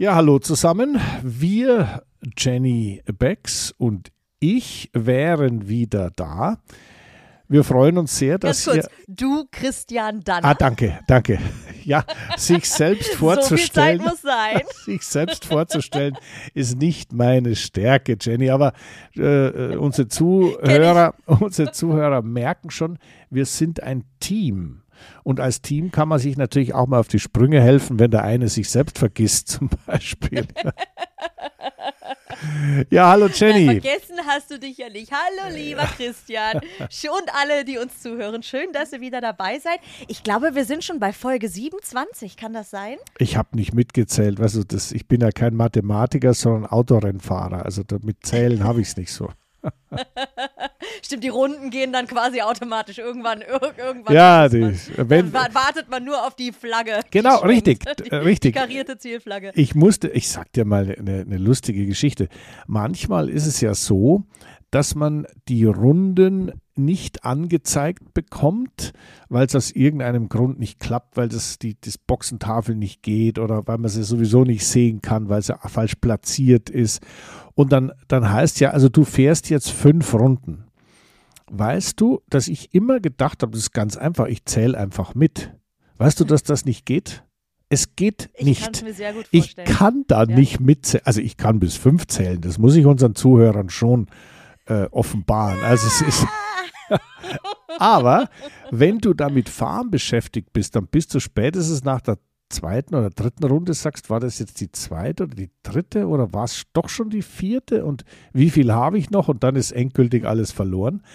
Ja, hallo zusammen. Wir, Jenny Becks und ich, wären wieder da. Wir freuen uns sehr, dass Ganz kurz, ihr. du Christian Danner. Ah, danke, danke. Ja, sich selbst vorzustellen. So viel Zeit muss sein. sich selbst vorzustellen, ist nicht meine Stärke, Jenny. Aber äh, unsere Zuhörer, unsere Zuhörer merken schon, wir sind ein Team. Und als Team kann man sich natürlich auch mal auf die Sprünge helfen, wenn der eine sich selbst vergisst, zum Beispiel. ja, hallo Jenny. Nein, vergessen hast du dich ja nicht. Hallo, lieber Christian. Und alle, die uns zuhören. Schön, dass ihr wieder dabei seid. Ich glaube, wir sind schon bei Folge 27. Kann das sein? Ich habe nicht mitgezählt. Weißt du, das, ich bin ja kein Mathematiker, sondern Autorennfahrer. Also mit Zählen habe ich es nicht so. Stimmt, die Runden gehen dann quasi automatisch irgendwann. irgendwann ja, die, wenn, dann wartet man nur auf die Flagge. Genau, die richtig, die, richtig. Die karierte Zielflagge. Ich musste, ich sag dir mal eine, eine lustige Geschichte. Manchmal ist es ja so, dass man die Runden nicht angezeigt bekommt, weil es aus irgendeinem Grund nicht klappt, weil das die das Boxentafel nicht geht oder weil man sie sowieso nicht sehen kann, weil sie falsch platziert ist. Und dann, dann heißt ja, also du fährst jetzt fünf Runden. Weißt du, dass ich immer gedacht habe, das ist ganz einfach, ich zähle einfach mit. Weißt du, dass das nicht geht? Es geht ich nicht. Mir sehr gut ich kann da ja. nicht mitzählen. Also ich kann bis fünf zählen. Das muss ich unseren Zuhörern schon äh, offenbaren. Also es ist. Aber wenn du da mit Fahren beschäftigt bist, dann bist du spätestens nach der zweiten oder dritten Runde sagst, war das jetzt die zweite oder die dritte oder war es doch schon die vierte und wie viel habe ich noch und dann ist endgültig alles verloren.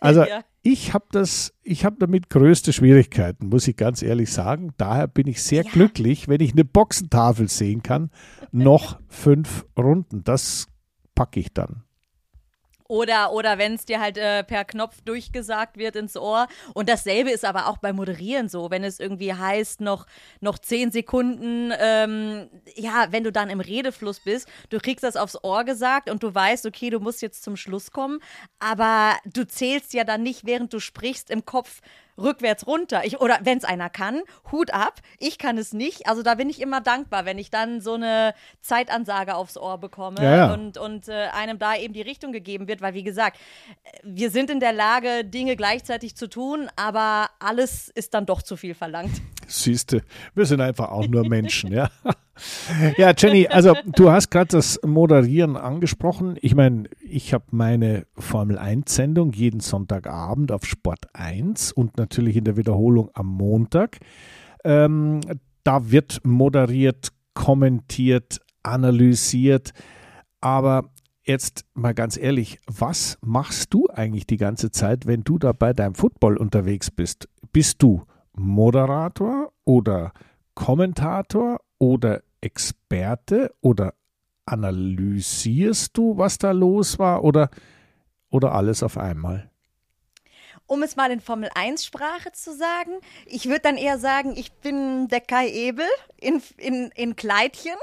Also ja. ich habe das, ich habe damit größte Schwierigkeiten, muss ich ganz ehrlich sagen. Daher bin ich sehr ja. glücklich, wenn ich eine Boxentafel sehen kann. Noch fünf Runden, das packe ich dann. Oder, oder wenn es dir halt äh, per Knopf durchgesagt wird ins Ohr. Und dasselbe ist aber auch beim Moderieren so, wenn es irgendwie heißt, noch, noch zehn Sekunden, ähm, ja, wenn du dann im Redefluss bist, du kriegst das aufs Ohr gesagt und du weißt, okay, du musst jetzt zum Schluss kommen, aber du zählst ja dann nicht, während du sprichst, im Kopf rückwärts runter. Ich, oder wenn es einer kann, Hut ab. Ich kann es nicht. Also da bin ich immer dankbar, wenn ich dann so eine Zeitansage aufs Ohr bekomme ja, ja. und, und äh, einem da eben die Richtung gegeben wird. Weil, wie gesagt, wir sind in der Lage, Dinge gleichzeitig zu tun, aber alles ist dann doch zu viel verlangt. Siehste, wir sind einfach auch nur Menschen, ja. Ja, Jenny, also du hast gerade das Moderieren angesprochen. Ich meine, ich habe meine Formel 1-Sendung jeden Sonntagabend auf Sport 1 und natürlich in der Wiederholung am Montag. Ähm, da wird moderiert, kommentiert, analysiert. Aber jetzt mal ganz ehrlich, was machst du eigentlich die ganze Zeit, wenn du da bei deinem Football unterwegs bist? Bist du Moderator oder Kommentator oder Experte oder analysierst du, was da los war oder, oder alles auf einmal? Um es mal in Formel 1 Sprache zu sagen, ich würde dann eher sagen, ich bin der Kai Ebel in, in, in Kleidchen.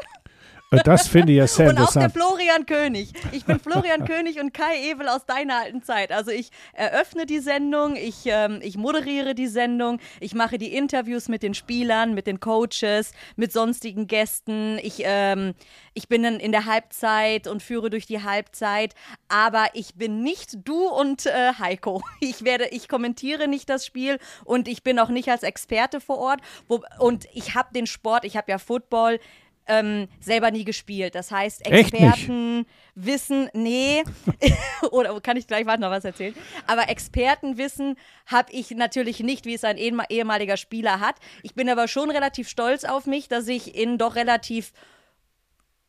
Das finde ich ja sehr und interessant. Und auch der Florian König. Ich bin Florian König und Kai Ebel aus deiner alten Zeit. Also ich eröffne die Sendung, ich, ähm, ich moderiere die Sendung, ich mache die Interviews mit den Spielern, mit den Coaches, mit sonstigen Gästen. Ich, ähm, ich bin in, in der Halbzeit und führe durch die Halbzeit, aber ich bin nicht du und äh, Heiko. Ich werde, ich kommentiere nicht das Spiel und ich bin auch nicht als Experte vor Ort. Wo, und ich habe den Sport, ich habe ja Football ähm, selber nie gespielt. Das heißt, Experten wissen, nee, oder kann ich gleich warte noch was erzählen? Aber Expertenwissen habe ich natürlich nicht, wie es ein ehemaliger Spieler hat. Ich bin aber schon relativ stolz auf mich, dass ich in doch relativ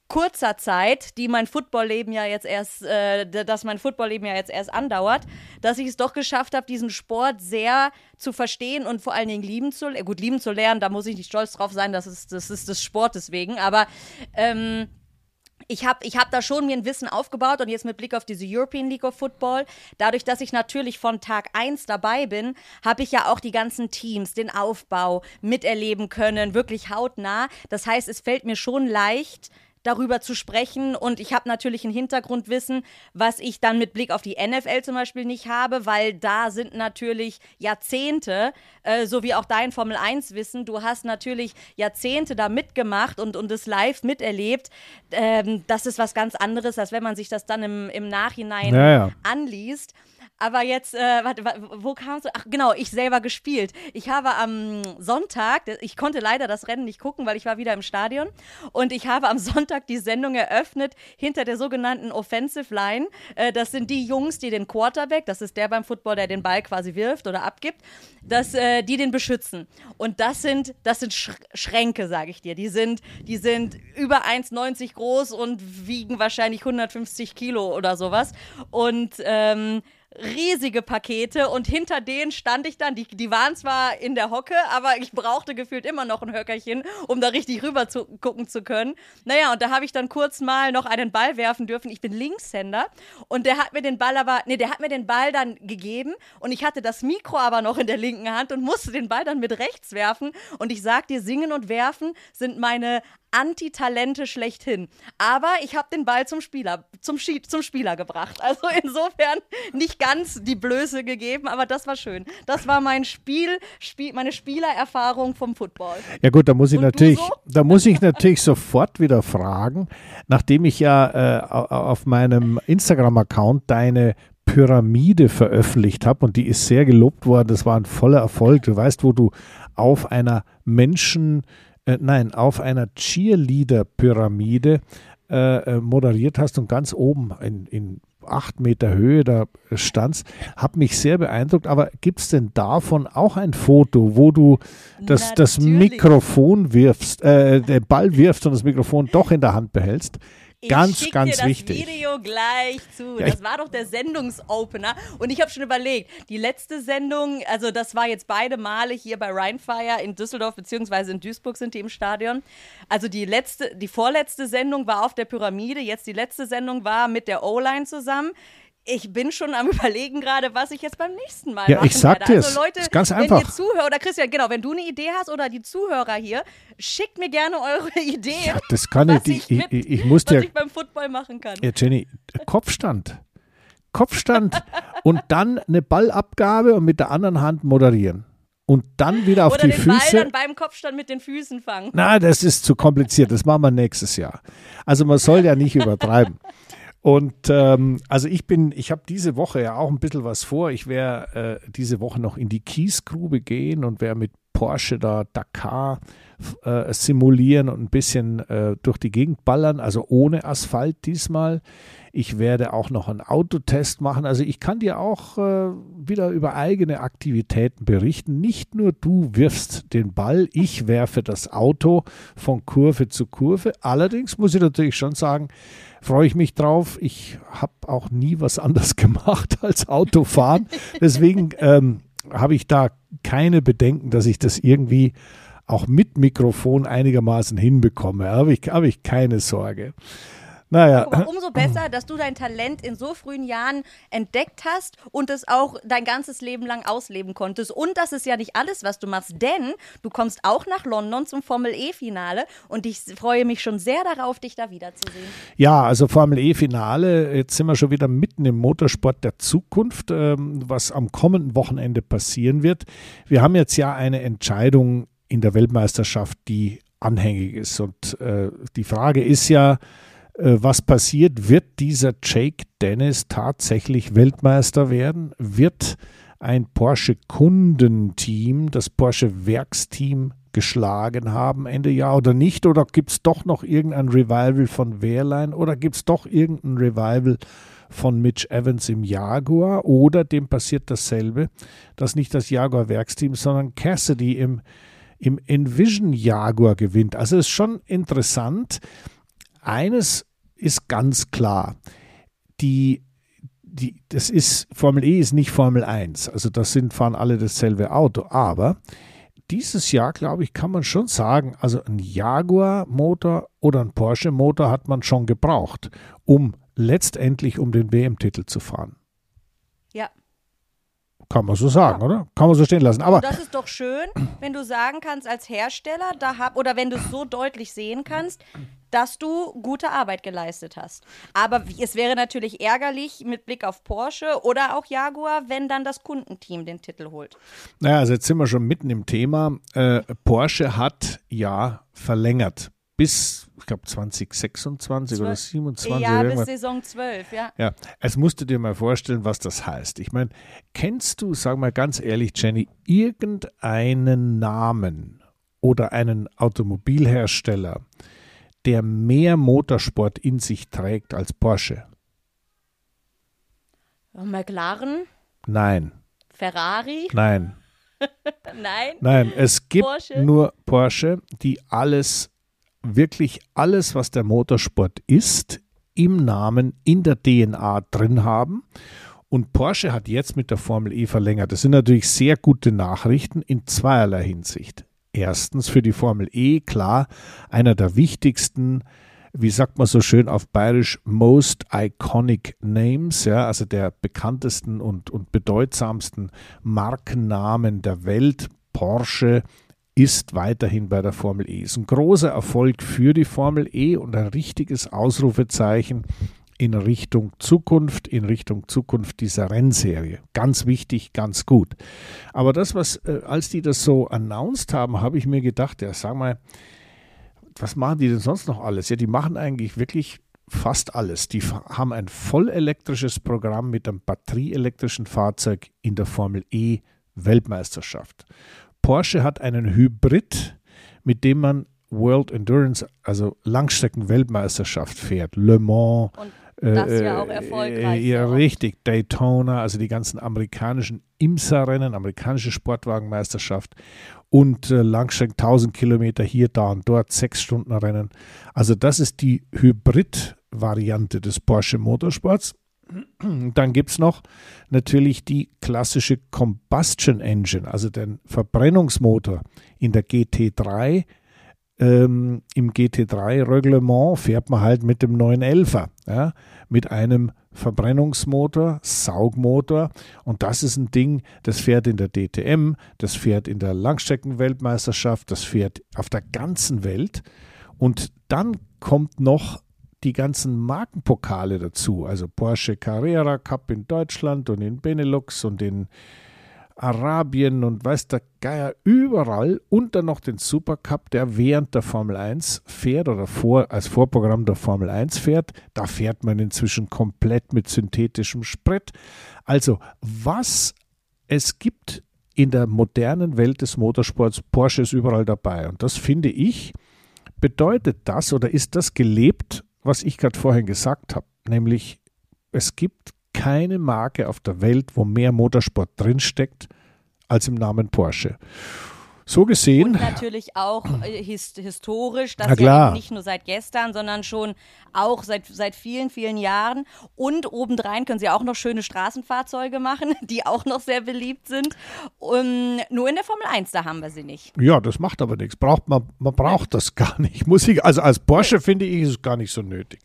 kurzer Zeit, die mein Footballleben ja jetzt erst, äh, dass mein Footballleben ja jetzt erst andauert, dass ich es doch geschafft habe, diesen Sport sehr zu verstehen und vor allen Dingen lieben zu. Gut, lieben zu lernen, da muss ich nicht stolz drauf sein, das ist, das ist des Sportes wegen, aber ähm, ich habe ich hab da schon mir ein Wissen aufgebaut und jetzt mit Blick auf diese European League of Football, dadurch, dass ich natürlich von Tag 1 dabei bin, habe ich ja auch die ganzen Teams, den Aufbau miterleben können, wirklich hautnah. Das heißt, es fällt mir schon leicht, darüber zu sprechen. Und ich habe natürlich ein Hintergrundwissen, was ich dann mit Blick auf die NFL zum Beispiel nicht habe, weil da sind natürlich Jahrzehnte, äh, so wie auch dein Formel 1-Wissen. Du hast natürlich Jahrzehnte da mitgemacht und, und es live miterlebt. Ähm, das ist was ganz anderes, als wenn man sich das dann im, im Nachhinein Ja, ja. anliest. Aber jetzt, äh, warte, wa- wo kamst du? Ach genau, ich selber gespielt. Ich habe am Sonntag, ich konnte leider das Rennen nicht gucken, weil ich war wieder im Stadion. Und ich habe am Sonntag die Sendung eröffnet hinter der sogenannten Offensive Line. Äh, das sind die Jungs, die den Quarterback, das ist der beim Football, der den Ball quasi wirft oder abgibt, dass äh, die den beschützen. Und das sind, das sind Sch Schränke, sage ich dir. Die sind, die sind über 1,90 groß und wiegen wahrscheinlich 150 Kilo oder sowas. Und ähm, riesige Pakete und hinter denen stand ich dann, die, die waren zwar in der Hocke, aber ich brauchte gefühlt immer noch ein Höckerchen, um da richtig rüber zu gucken zu können. Naja, und da habe ich dann kurz mal noch einen Ball werfen dürfen. Ich bin Linkshänder und der hat mir den Ball aber, nee, der hat mir den Ball dann gegeben und ich hatte das Mikro aber noch in der linken Hand und musste den Ball dann mit rechts werfen und ich sag dir, singen und werfen sind meine Antitalente schlechthin. Aber ich habe den Ball zum Spieler, zum, Schi zum Spieler gebracht. Also insofern nicht ganz die Blöße gegeben, aber das war schön. Das war mein Spiel, Spiel meine Spielererfahrung vom Football. Ja gut, da muss ich Und natürlich, so? da muss ich natürlich sofort wieder fragen, nachdem ich ja äh, au- auf meinem Instagram-Account deine Pyramide veröffentlicht habe und die ist sehr gelobt worden. Das war ein voller Erfolg. Du weißt, wo du auf einer Menschen, äh, nein, auf einer Cheerleader-Pyramide äh, äh, moderiert hast und ganz oben in, in acht Meter Höhe da standst, hat mich sehr beeindruckt. Aber gibt es denn davon auch ein Foto, wo du das, das. Mikrofon wirfst, äh, den Ball wirfst und das Mikrofon doch in der Hand behältst? Ganz, ich schick ganz dir das wichtig. Video gleich zu. Ja, das war doch der Sendungsopener. Und ich habe schon überlegt, die letzte Sendung, also das war jetzt beide Male hier bei Rheinfire in Düsseldorf beziehungsweise in Duisburg sind die im Stadion. Also die letzte, die vorletzte Sendung war auf der Pyramide, jetzt die letzte Sendung war mit der O-Line zusammen. Ich bin schon am überlegen gerade, was ich jetzt beim nächsten Mal Ja, machen ich sag werde. Also Leute, Ist ganz wenn einfach. ihr Zuhörer, oder Christian, genau, wenn du eine Idee hast oder die Zuhörer hier, schickt mir gerne eure Ideen, Ja, das kann ich, ich mit- ich, ich muss was dir ich beim Football machen kann. Ja, Jenny, Kopfstand. Kopfstand und dann eine Ballabgabe und mit der anderen Hand moderieren. Und dann wieder auf Oder die den Ball Füße. dann beim Kopfstand mit den Füßen fangen. Na, das ist zu kompliziert. Das machen wir nächstes Jahr. Also man soll ja nicht übertreiben. Und ähm, also ich bin, ich habe diese Woche ja auch ein bisschen was vor. Ich werde äh, diese Woche noch in die Kiesgrube gehen und werde mit Porsche da Dakar äh, simulieren und ein bisschen äh, durch die Gegend ballern, also ohne Asphalt diesmal. Ich werde auch noch einen Autotest machen. Also ich kann dir auch äh, wieder über eigene Aktivitäten berichten. Nicht nur du wirfst den Ball, ich werfe das Auto von Kurve zu Kurve. Allerdings muss ich natürlich schon sagen, freue ich mich drauf. Ich habe auch nie was anderes gemacht als Autofahren. Deswegen ähm, habe ich da keine Bedenken, dass ich das irgendwie auch mit Mikrofon einigermaßen hinbekomme. Habe ich, habe ich keine Sorge. Naja, mal, umso besser, dass du dein Talent in so frühen Jahren entdeckt hast und es auch dein ganzes Leben lang ausleben konntest. Und das ist ja nicht alles, was du machst, denn du kommst auch nach London zum Formel E-Finale und ich freue mich schon sehr darauf, dich da wiederzusehen. Ja, also Formel E-Finale, jetzt sind wir schon wieder mitten im Motorsport der Zukunft, ähm, was am kommenden Wochenende passieren wird. Wir haben jetzt ja eine Entscheidung in der Weltmeisterschaft, die anhängig ist. Und äh, die Frage ist ja, äh, was passiert? Wird dieser Jake Dennis tatsächlich Weltmeister werden? Wird ein Porsche Kundenteam, das Porsche Werksteam geschlagen haben Ende Jahr oder nicht? Oder gibt es doch noch irgendein Revival von Wehrlein oder gibt es doch irgendein Revival von Mitch Evans im Jaguar oder dem passiert dasselbe, dass nicht das Jaguar Werksteam, sondern Cassidy im, im Envision Jaguar gewinnt. Also ist schon interessant. Eines ist ganz klar, die die, das ist, Formel E ist nicht Formel 1. Also das sind, fahren alle dasselbe Auto. Aber dieses Jahr, glaube ich, kann man schon sagen, also ein Jaguar-Motor oder ein Porsche-Motor hat man schon gebraucht, um letztendlich um den WM-Titel zu fahren. Ja. Kann man so sagen, oder? Kann man so stehen lassen. Aber Und das ist doch schön, wenn du sagen kannst als Hersteller, da hab, oder wenn du es so deutlich sehen kannst, dass du gute Arbeit geleistet hast. Aber es wäre natürlich ärgerlich mit Blick auf Porsche oder auch Jaguar, wenn dann das Kundenteam den Titel holt. Naja, also jetzt sind wir schon mitten im Thema. Äh, Porsche hat ja verlängert bis, ich glaube, 2026 12, oder 27. Ja, bis Saison 12, ja. Ja, es musst du dir mal vorstellen, was das heißt. Ich meine, kennst du, sag mal ganz ehrlich, Jenny, irgendeinen Namen oder einen Automobilhersteller, der mehr Motorsport in sich trägt als Porsche? McLaren? Nein. Ferrari? Nein. Nein. Nein, es gibt Porsche? nur Porsche, die alles wirklich alles, was der Motorsport ist, im Namen, in der DNA drin haben. Und Porsche hat jetzt mit der Formel E verlängert. Das sind natürlich sehr gute Nachrichten in zweierlei Hinsicht. Erstens für die Formel E, klar, einer der wichtigsten, wie sagt man so schön auf Bayerisch, most iconic names, ja, also der bekanntesten und, und bedeutsamsten Markennamen der Welt. Porsche, ist weiterhin bei der Formel E. Ist ein großer Erfolg für die Formel E und ein richtiges Ausrufezeichen in Richtung Zukunft, in Richtung Zukunft dieser Rennserie. Ganz wichtig, ganz gut. Aber das, was, äh, als die das so announced haben, habe ich mir gedacht, ja, sag mal, was machen die denn sonst noch alles? Ja, die machen eigentlich wirklich fast alles. Die haben ein vollelektrisches Programm mit einem batterieelektrischen Fahrzeug in der Formel E Weltmeisterschaft. Porsche hat einen Hybrid, mit dem man World Endurance, also Langstrecken-Weltmeisterschaft fährt. Le Mans. Und das äh, ja auch erfolgreich. Äh, ja, richtig. Daytona, also die ganzen amerikanischen IMSA-Rennen, amerikanische Sportwagenmeisterschaft und äh, Langstrecken 1000 Kilometer hier, da und dort, sechs Stunden Rennen. Also das ist die Hybrid-Variante des Porsche Motorsports. Dann gibt es noch natürlich die klassische Combustion Engine, also den Verbrennungsmotor in der GT3. Ähm, Im GT3-Reglement fährt man halt mit dem 911er, ja, mit einem Verbrennungsmotor, Saugmotor. Und das ist ein Ding, das fährt in der DTM, das fährt in der Langstreckenweltmeisterschaft, das fährt auf der ganzen Welt. Und dann kommt noch die ganzen Markenpokale dazu, also Porsche Carrera Cup in Deutschland und in Benelux und in Arabien und weiß der Geier überall und dann noch den Supercup, der während der Formel 1 fährt oder vor, als Vorprogramm der Formel 1 fährt. Da fährt man inzwischen komplett mit synthetischem Sprit. Also, was es gibt in der modernen Welt des Motorsports, Porsche ist überall dabei. Und das finde ich, bedeutet das oder ist das gelebt was ich gerade vorhin gesagt habe, nämlich es gibt keine Marke auf der Welt, wo mehr Motorsport drinsteckt als im Namen Porsche. So gesehen. Und natürlich auch äh, hist historisch, das ja nicht nur seit gestern, sondern schon auch seit, seit vielen, vielen Jahren. Und obendrein können sie auch noch schöne Straßenfahrzeuge machen, die auch noch sehr beliebt sind. Um, nur in der Formel 1, da haben wir sie nicht. Ja, das macht aber nichts. Braucht man, man braucht das gar nicht. Muss ich, also als Porsche finde ich es gar nicht so nötig.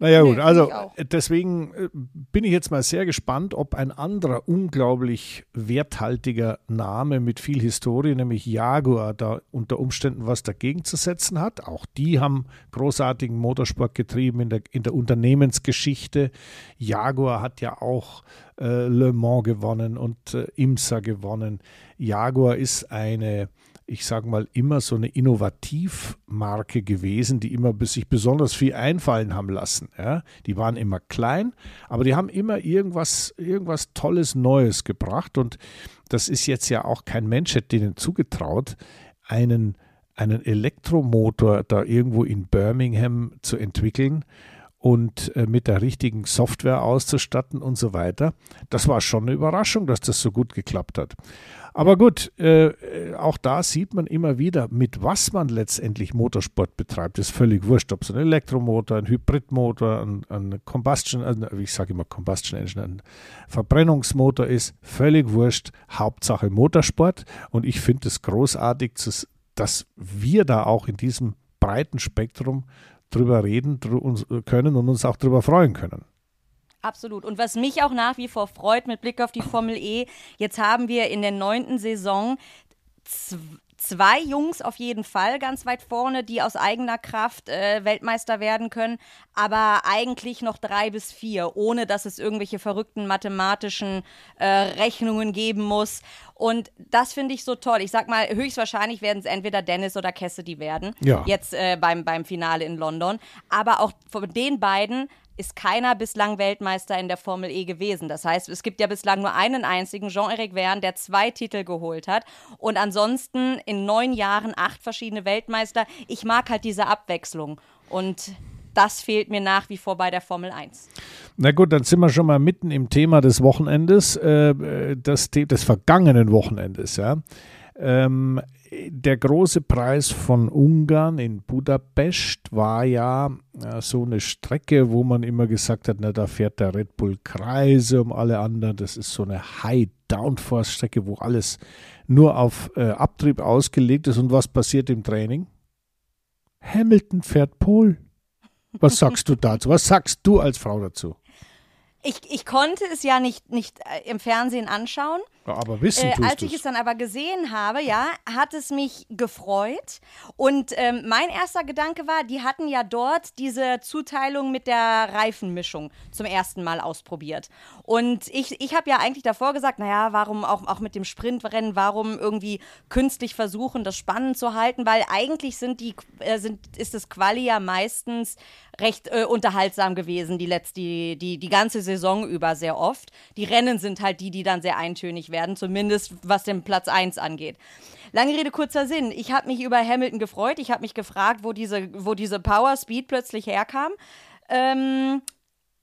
Naja gut, nee, also deswegen äh, bin ich jetzt mal sehr gespannt, ob ein anderer unglaublich werthaltiger Name mit viel Historie, nämlich Jaguar, da unter Umständen was dagegen zu setzen hat. Auch die haben großartigen Motorsport getrieben in der, in der Unternehmensgeschichte. Jaguar hat ja auch äh, Le Mans gewonnen und äh, IMSA gewonnen. Jaguar ist eine ich sage mal, immer so eine Innovativmarke gewesen, die immer sich besonders viel einfallen haben lassen. Ja? Die waren immer klein, aber die haben immer irgendwas, irgendwas Tolles, Neues gebracht. Und das ist jetzt ja auch kein Mensch, hätte denen zugetraut, einen, einen Elektromotor da irgendwo in Birmingham zu entwickeln und äh, mit der richtigen Software auszustatten und so weiter. Das war schon eine Überraschung, dass das so gut geklappt hat. Aber gut, äh, auch da sieht man immer wieder, mit was man letztendlich Motorsport betreibt. ist völlig wurscht, ob es ein Elektromotor, ein Hybridmotor, ein, ein Combustion, äh, ich sage immer Combustion Engine, ein Verbrennungsmotor ist, völlig wurscht. Hauptsache Motorsport. Und ich finde es großartig, dass wir da auch in diesem breiten Spektrum drüber reden können und uns auch drüber freuen können. Absolut. Und was mich auch nach wie vor freut mit Blick auf die Formel E, jetzt haben wir in der neunten Saison zwei Jungs auf jeden Fall ganz weit vorne, die aus eigener Kraft äh, Weltmeister werden können, aber eigentlich noch drei bis vier, ohne dass es irgendwelche verrückten mathematischen äh, Rechnungen geben muss. Und das finde ich so toll. Ich sag mal, höchstwahrscheinlich werden es entweder Dennis oder Cassidy werden. Ja. Jetzt äh, beim, beim Finale in London. Aber auch von den beiden ist keiner bislang Weltmeister in der Formel E gewesen. Das heißt, es gibt ja bislang nur einen einzigen, Jean-Eric Verne, der zwei Titel geholt hat. Und ansonsten in neun Jahren acht verschiedene Weltmeister. Ich mag halt diese Abwechslung. Und das fehlt mir nach wie vor bei der Formel 1. Na gut, dann sind wir schon mal mitten im Thema des Wochenendes, äh, das, des vergangenen Wochenendes, ja. Ähm, der große Preis von Ungarn in Budapest war ja äh, so eine Strecke, wo man immer gesagt hat, na, da fährt der Red Bull Kreise um alle anderen. Das ist so eine High-Downforce-Strecke, wo alles nur auf äh, Abtrieb ausgelegt ist. Und was passiert im Training? Hamilton fährt Pol. Was sagst du dazu? Was sagst du als Frau dazu? Ich, ich konnte es ja nicht, nicht äh, im Fernsehen anschauen. Aber wissen äh, Als ich es dann aber gesehen habe, ja, hat es mich gefreut. Und ähm, mein erster Gedanke war, die hatten ja dort diese Zuteilung mit der Reifenmischung zum ersten Mal ausprobiert. Und ich, ich habe ja eigentlich davor gesagt, naja, warum auch, auch mit dem Sprintrennen, warum irgendwie künstlich versuchen, das spannend zu halten, weil eigentlich sind die, äh, sind, ist das Quali ja meistens recht äh, unterhaltsam gewesen, die, letzte, die, die, die ganze Saison über sehr oft. Die Rennen sind halt die, die dann sehr eintönig werden, zumindest was den Platz 1 angeht. Lange Rede, kurzer Sinn. Ich habe mich über Hamilton gefreut. Ich habe mich gefragt, wo diese, wo diese Power Speed plötzlich herkam. Ähm,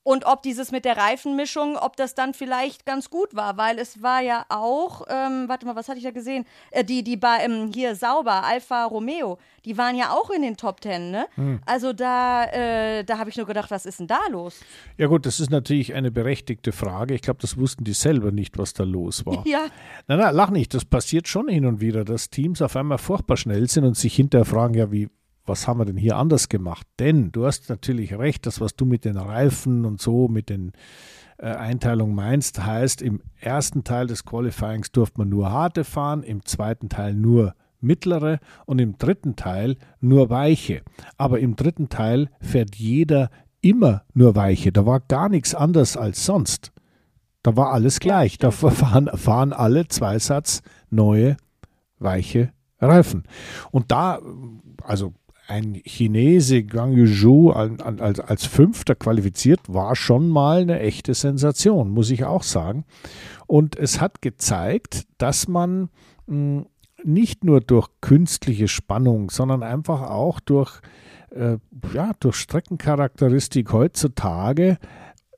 und ob dieses mit der Reifenmischung, ob das dann vielleicht ganz gut war, weil es war ja auch, ähm, warte mal, was hatte ich da gesehen? Äh, die, die bei, ähm, hier sauber, Alfa Romeo, die waren ja auch in den Top Ten, ne? Also da, äh, da habe ich nur gedacht, was ist denn da los? Ja gut, das ist natürlich eine berechtigte Frage. Ich glaube, das wussten die selber nicht, was da los war. Ja. Nein, nein, lach nicht. Das passiert schon hin und wieder, dass Teams auf einmal furchtbar schnell sind und sich hinterher fragen, ja, wie, was haben wir denn hier anders gemacht? Denn du hast natürlich recht, das, was du mit den Reifen und so, mit den äh, Einteilungen meinst, heißt, im ersten Teil des Qualifyings durfte man nur harte fahren, im zweiten Teil nur mittlere und im dritten Teil nur weiche. Aber im dritten Teil fährt jeder immer nur weiche. Da war gar nichts anders als sonst. Da war alles gleich. Da fahren, fahren alle Zweisatz neue weiche Reifen. Und da, also ein Chinese Gang Yuzhou als, als Fünfter qualifiziert, war schon mal eine echte Sensation, muss ich auch sagen. Und es hat gezeigt, dass man mh, nicht nur durch künstliche Spannung, sondern einfach auch durch, äh, ja, durch Streckencharakteristik heutzutage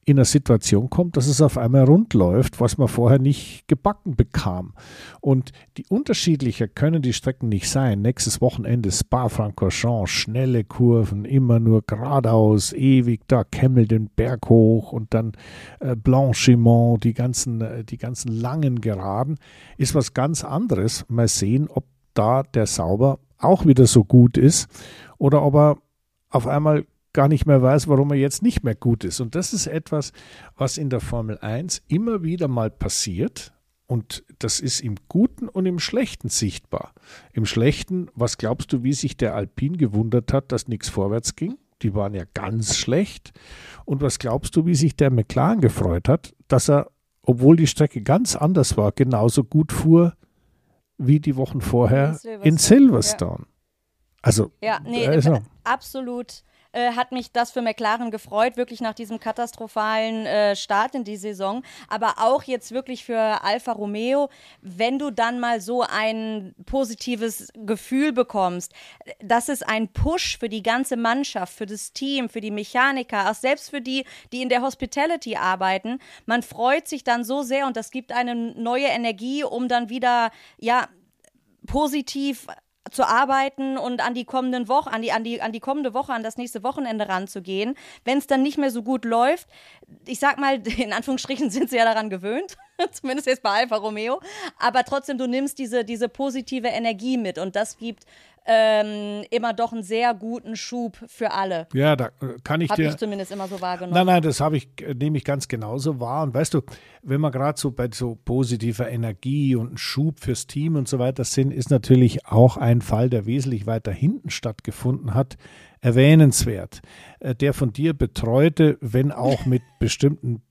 in eine Situation kommt, dass es auf einmal rund läuft, was man vorher nicht gebacken bekam. Und die unterschiedlicher können die Strecken nicht sein. Nächstes Wochenende Spa-Francorchamps, schnelle Kurven, immer nur geradeaus, ewig da Kemmel den Berg hoch und dann äh, Blanchiment, die ganzen, äh, die ganzen langen Geraden, ist was ganz anderes. Mal sehen, ob da der Sauber auch wieder so gut ist oder ob er auf einmal gar nicht mehr weiß, warum er jetzt nicht mehr gut ist. Und das ist etwas, was in der Formel 1 immer wieder mal passiert. Und das ist im Guten und im Schlechten sichtbar. Im Schlechten, was glaubst du, wie sich der Alpin gewundert hat, dass nichts vorwärts ging? Die waren ja ganz schlecht. Und was glaubst du, wie sich der McLaren gefreut hat, dass er, obwohl die Strecke ganz anders war, genauso gut fuhr wie die Wochen vorher in Silverstone? Ja. Also, ja, nee, also. absolut äh, hat mich das für McLaren gefreut, wirklich nach diesem katastrophalen äh, Start in die Saison. Aber auch jetzt wirklich für Alfa Romeo, wenn du dann mal so ein positives Gefühl bekommst, das ist ein Push für die ganze Mannschaft, für das Team, für die Mechaniker, auch selbst für die, die in der Hospitality arbeiten. Man freut sich dann so sehr und das gibt eine neue Energie, um dann wieder, ja, positiv zu arbeiten und an die kommenden Woche, an die, an die, an die kommende Woche, an das nächste Wochenende ranzugehen. Wenn es dann nicht mehr so gut läuft, ich sag mal, in Anführungsstrichen sind sie ja daran gewöhnt. zumindest jetzt bei Alfa Romeo. Aber trotzdem, du nimmst diese, diese positive Energie mit und das gibt ähm, immer doch einen sehr guten Schub für alle. Ja, da äh, kann ich hab dir. Habe ich zumindest immer so wahrgenommen. Nein, nein, das habe ich, äh, nehme ich ganz genauso wahr. Und weißt du, wenn wir gerade so bei so positiver Energie und Schub fürs Team und so weiter sind, ist natürlich auch ein Fall, der wesentlich weiter hinten stattgefunden hat, erwähnenswert. Äh, der von dir betreute, wenn auch mit bestimmten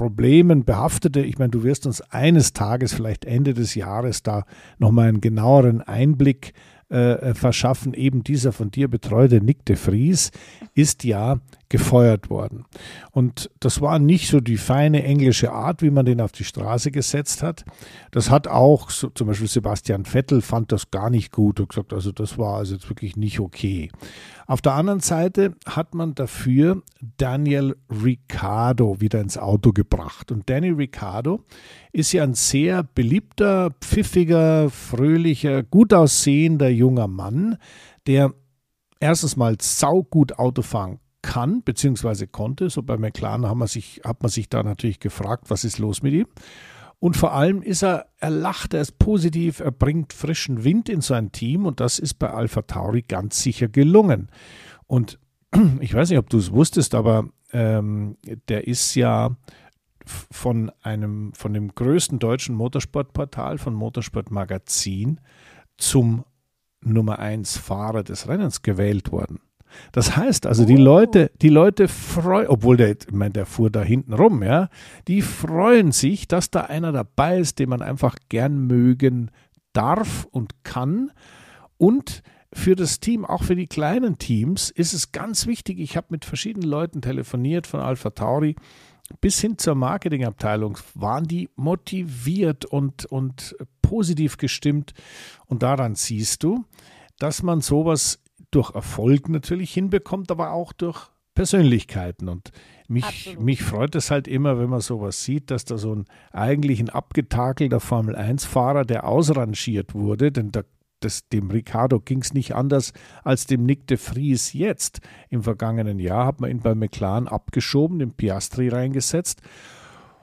Problemen behaftete. Ich meine, du wirst uns eines Tages, vielleicht Ende des Jahres, da nochmal einen genaueren Einblick äh, verschaffen. Eben dieser von dir betreute Nick de Vries ist ja gefeuert worden. Und das war nicht so die feine englische Art, wie man den auf die Straße gesetzt hat. Das hat auch, so, zum Beispiel Sebastian Vettel fand das gar nicht gut und gesagt, also das war also jetzt wirklich nicht okay. Auf der anderen Seite hat man dafür Daniel Ricciardo wieder ins Auto gebracht. Und Danny Ricciardo ist ja ein sehr beliebter, pfiffiger, fröhlicher, gut aussehender junger Mann, der erstens mal saugut Auto fahren kann, beziehungsweise konnte. So bei McLaren hat man sich, hat man sich da natürlich gefragt, was ist los mit ihm. Und vor allem ist er, er lacht, er ist positiv, er bringt frischen Wind in sein Team und das ist bei Alpha Tauri ganz sicher gelungen. Und ich weiß nicht, ob du es wusstest, aber ähm, der ist ja von einem, von dem größten deutschen Motorsportportal, von Motorsport Magazin, zum Nummer 1 Fahrer des Rennens gewählt worden. Das heißt also, die Leute, die Leute freuen, obwohl der, ich meine, der fuhr da hinten rum, ja, die freuen sich, dass da einer dabei ist, den man einfach gern mögen darf und kann. Und für das Team, auch für die kleinen Teams, ist es ganz wichtig. Ich habe mit verschiedenen Leuten telefoniert von Alpha Tauri bis hin zur Marketingabteilung waren die motiviert und, und positiv gestimmt. Und daran siehst du, dass man sowas durch Erfolg natürlich hinbekommt, aber auch durch Persönlichkeiten. Und mich, mich freut es halt immer, wenn man sowas sieht, dass da so ein eigentlich ein abgetakelter Formel-1-Fahrer, der ausrangiert wurde, denn da, das, dem Ricardo ging es nicht anders als dem Nick de Vries jetzt. Im vergangenen Jahr hat man ihn bei McLaren abgeschoben, den Piastri reingesetzt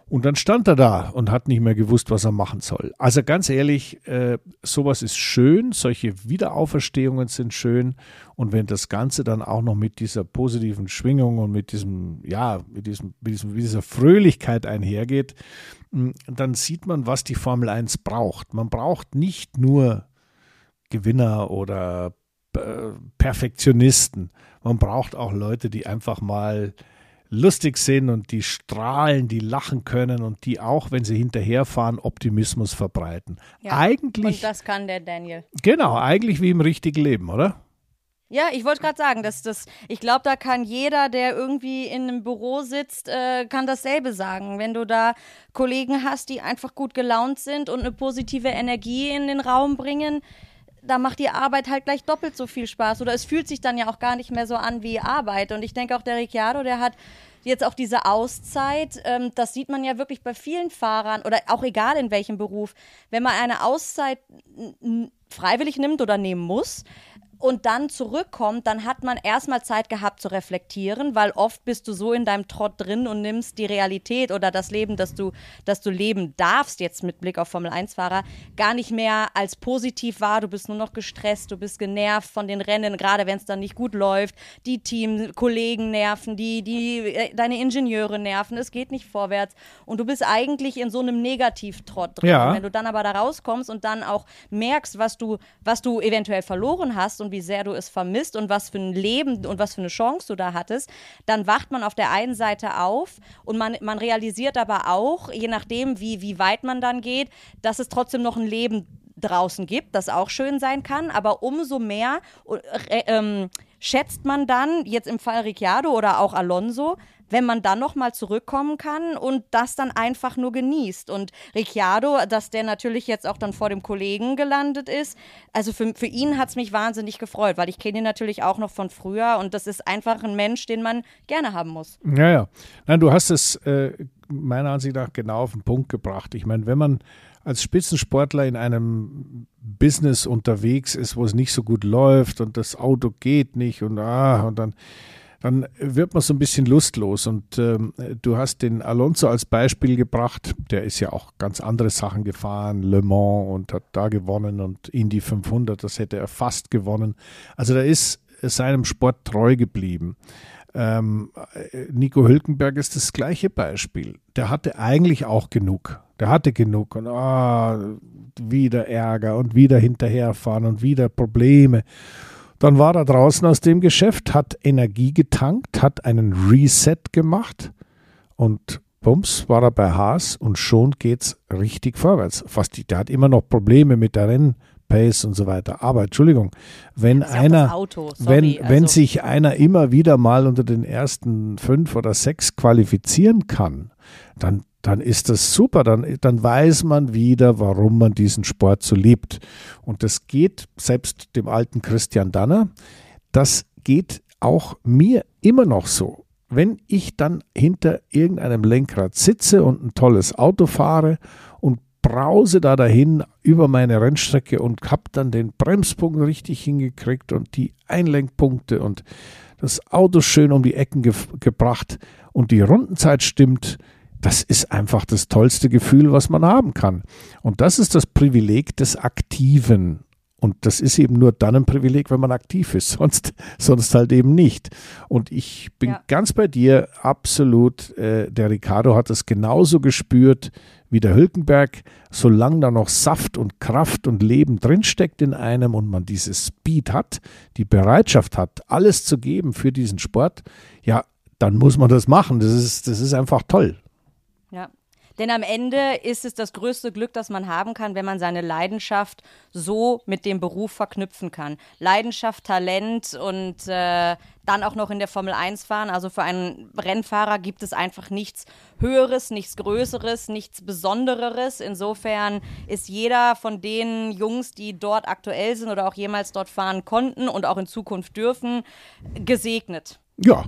und dann stand er da und hat nicht mehr gewusst, was er machen soll. Also ganz ehrlich, äh, sowas ist schön, solche Wiederauferstehungen sind schön. Und wenn das Ganze dann auch noch mit dieser positiven Schwingung und mit diesem, ja, mit diesem, mit, diesem, mit dieser Fröhlichkeit einhergeht, hm, dann sieht man, was die Formel 1 braucht. Man braucht nicht nur Gewinner oder äh, Perfektionisten. Man braucht auch Leute, die einfach mal lustig sind und die strahlen, die lachen können und die auch, wenn sie hinterherfahren, Optimismus verbreiten. Ja, eigentlich. Und das kann der Daniel. Genau, eigentlich wie im richtigen Leben, oder? Ja, ich wollte gerade sagen, dass das, ich glaube, da kann jeder, der irgendwie in einem Büro sitzt, äh, kann dasselbe sagen. Wenn du da Kollegen hast, die einfach gut gelaunt sind und eine positive Energie in den Raum bringen, da macht die Arbeit halt gleich doppelt so viel Spaß. Oder es fühlt sich dann ja auch gar nicht mehr so an wie Arbeit. Und ich denke auch, der Ricciardo, der hat jetzt auch diese Auszeit, ähm, das sieht man ja wirklich bei vielen Fahrern oder auch egal in welchem Beruf, wenn man eine Auszeit freiwillig nimmt oder nehmen muss, und dann zurückkommt, dann hat man erstmal Zeit gehabt zu reflektieren, weil oft bist du so in deinem Trott drin und nimmst die Realität oder das Leben, das du, das du leben darfst, jetzt mit Blick auf Formel-1-Fahrer, gar nicht mehr als positiv wahr. Du bist nur noch gestresst, du bist genervt von den Rennen, gerade wenn es dann nicht gut läuft. Die Teamkollegen nerven, die, die, äh, deine Ingenieure nerven, es geht nicht vorwärts. Und du bist eigentlich in so einem Negativ-Trott drin. Ja. Wenn du dann aber da rauskommst und dann auch merkst, was du, was du eventuell verloren hast und wie sehr du es vermisst und was für ein Leben und was für eine Chance du da hattest, dann wacht man auf der einen Seite auf und man, man realisiert aber auch, je nachdem, wie, wie weit man dann geht, dass es trotzdem noch ein Leben draußen gibt, das auch schön sein kann, aber umso mehr äh, ähm, schätzt man dann, jetzt im Fall Ricciardo oder auch Alonso, wenn man dann nochmal zurückkommen kann und das dann einfach nur genießt. Und Ricciardo, dass der natürlich jetzt auch dann vor dem Kollegen gelandet ist, also für, für ihn hat es mich wahnsinnig gefreut, weil ich kenne ihn natürlich auch noch von früher und das ist einfach ein Mensch, den man gerne haben muss. Ja, ja. Nein, du hast es äh, meiner Ansicht nach genau auf den Punkt gebracht. Ich meine, wenn man als Spitzensportler in einem Business unterwegs ist, wo es nicht so gut läuft und das Auto geht nicht und ah, und dann dann wird man so ein bisschen lustlos. Und ähm, du hast den Alonso als Beispiel gebracht. Der ist ja auch ganz andere Sachen gefahren, Le Mans und hat da gewonnen und Indy 500, das hätte er fast gewonnen. Also da ist seinem Sport treu geblieben. Ähm, Nico Hülkenberg ist das gleiche Beispiel. Der hatte eigentlich auch genug. Der hatte genug und oh, wieder Ärger und wieder hinterherfahren und wieder Probleme. Dann war er draußen aus dem Geschäft, hat Energie getankt, hat einen Reset gemacht und bums war er bei Haas und schon geht's richtig vorwärts. Fast, der hat immer noch Probleme mit der Rennpace und so weiter. Aber Entschuldigung, wenn einer, Auto, sorry, wenn, also. wenn sich einer immer wieder mal unter den ersten fünf oder sechs qualifizieren kann, dann dann ist das super, dann, dann weiß man wieder, warum man diesen Sport so liebt. Und das geht selbst dem alten Christian Danner, das geht auch mir immer noch so. Wenn ich dann hinter irgendeinem Lenkrad sitze und ein tolles Auto fahre und brause da dahin über meine Rennstrecke und habe dann den Bremspunkt richtig hingekriegt und die Einlenkpunkte und das Auto schön um die Ecken ge gebracht und die Rundenzeit stimmt, das ist einfach das tollste Gefühl, was man haben kann. Und das ist das Privileg des Aktiven. Und das ist eben nur dann ein Privileg, wenn man aktiv ist, sonst, sonst halt eben nicht. Und ich bin ja. ganz bei dir, absolut. Äh, der Ricardo hat es genauso gespürt wie der Hülkenberg. Solange da noch Saft und Kraft und Leben drinsteckt in einem und man dieses Speed hat, die Bereitschaft hat, alles zu geben für diesen Sport, ja, dann muss man das machen. Das ist, das ist einfach toll. Ja. Denn am Ende ist es das größte Glück, das man haben kann, wenn man seine Leidenschaft so mit dem Beruf verknüpfen kann. Leidenschaft, Talent und äh, dann auch noch in der Formel 1 fahren. Also für einen Rennfahrer gibt es einfach nichts Höheres, nichts Größeres, nichts Besondereres. Insofern ist jeder von den Jungs, die dort aktuell sind oder auch jemals dort fahren konnten und auch in Zukunft dürfen, gesegnet. Ja,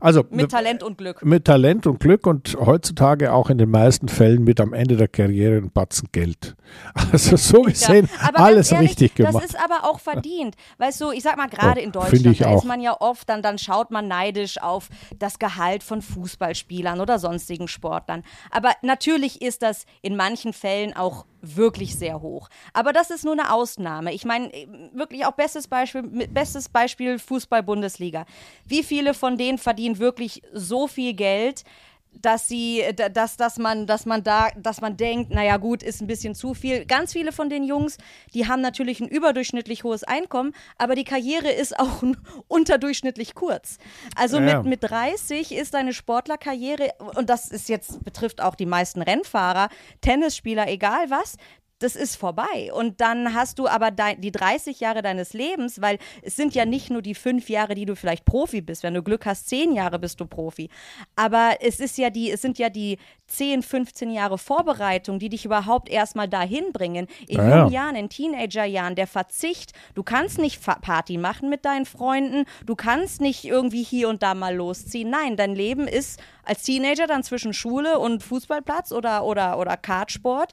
also mit Talent und Glück. Mit Talent und Glück und heutzutage auch in den meisten Fällen mit am Ende der Karriere ein Batzen Geld. Also so gesehen ja, alles ehrlich, richtig gemacht. Das ist aber auch verdient. Weißt du, ich sag mal gerade oh, in Deutschland, da ist man ja oft, dann, dann schaut man neidisch auf das Gehalt von Fußballspielern oder sonstigen Sportlern. Aber natürlich ist das in manchen Fällen auch wirklich sehr hoch. Aber das ist nur eine Ausnahme. Ich meine, wirklich auch bestes Beispiel, bestes Beispiel Fußball-Bundesliga. Wie viele von denen verdienen wirklich so viel Geld, dass sie, dass, dass man, dass man da, dass man denkt, naja gut, ist ein bisschen zu viel. Ganz viele von den Jungs, die haben natürlich ein überdurchschnittlich hohes Einkommen, aber die Karriere ist auch unterdurchschnittlich kurz. Also ja. mit, mit 30 ist deine Sportlerkarriere, und das ist jetzt, betrifft auch die meisten Rennfahrer, Tennisspieler, egal was, das ist vorbei. Und dann hast du aber die 30 Jahre deines Lebens, weil es sind ja nicht nur die fünf Jahre, die du vielleicht Profi bist. Wenn du Glück hast, zehn Jahre bist du Profi. Aber es ist ja die, es sind ja die 10, 15 Jahre Vorbereitung, die dich überhaupt erstmal dahin bringen. In ja, jungen Jahren, in Teenagerjahren, der Verzicht. Du kannst nicht Party machen mit deinen Freunden. Du kannst nicht irgendwie hier und da mal losziehen. Nein, dein Leben ist als Teenager dann zwischen Schule und Fußballplatz oder, oder, oder Kartsport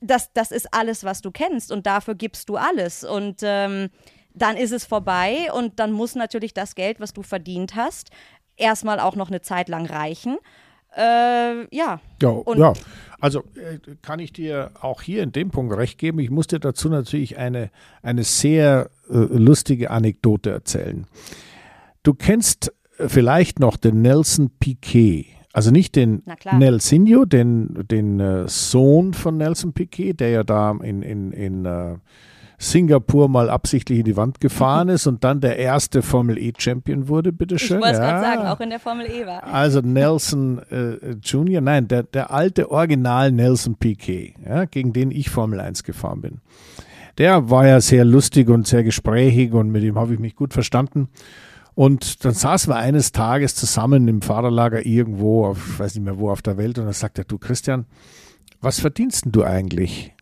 das, das ist alles, was du kennst und dafür gibst du alles. Und ähm, dann ist es vorbei und dann muss natürlich das Geld, was du verdient hast, erstmal auch noch eine Zeit lang reichen. Äh, ja. Ja, ja. Also äh, kann ich dir auch hier in dem Punkt recht geben. Ich muss dir dazu natürlich eine, eine sehr äh, lustige Anekdote erzählen. Du kennst vielleicht noch den Nelson Piquet. Also nicht den Nelsinho, den, den äh, Sohn von Nelson Piquet, der ja da in, in, in äh, Singapur mal absichtlich in die Wand gefahren ist und dann der erste Formel E-Champion wurde, bitteschön. Ich wollte es ja. gerade sagen, auch in der Formel E war. Also Nelson äh, Jr., nein, der, der alte Original Nelson Piquet, ja, gegen den ich Formel 1 gefahren bin. Der war ja sehr lustig und sehr gesprächig und mit ihm habe ich mich gut verstanden. Und dann saßen wir eines Tages zusammen im Fahrerlager irgendwo, auf, ich weiß nicht mehr wo auf der Welt, und dann sagt er, du Christian, was verdienst denn du eigentlich?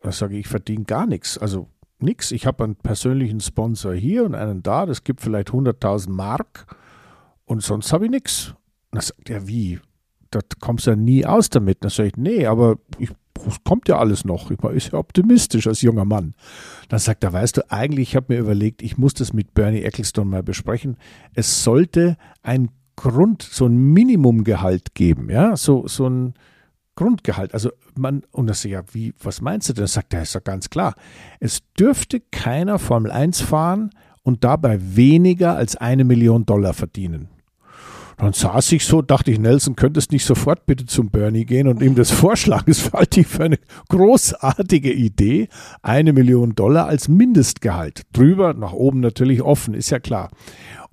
Da sage ich, ich verdiene gar nichts. Also nichts. Ich habe einen persönlichen Sponsor hier und einen da, das gibt vielleicht 100.000 Mark und sonst habe ich nichts. Da sagt er, wie? Da kommst du ja nie aus damit. Da sage ich, nee, aber ich das kommt ja alles noch. Ich ist ja optimistisch als junger Mann. Dann sagt er, weißt du, eigentlich, ich habe mir überlegt, ich muss das mit Bernie Ecclestone mal besprechen. Es sollte ein Grund, so ein Minimumgehalt geben, ja, so, so ein Grundgehalt. Also man, und das ja, wie, was meinst du denn? Das sagt er, ist doch ganz klar. Es dürfte keiner Formel 1 fahren und dabei weniger als eine Million Dollar verdienen. Dann saß ich so, dachte ich, Nelson, könntest nicht sofort bitte zum Bernie gehen und ihm das vorschlagen. Das halte ich für eine großartige Idee. Eine Million Dollar als Mindestgehalt. Drüber, nach oben natürlich offen, ist ja klar.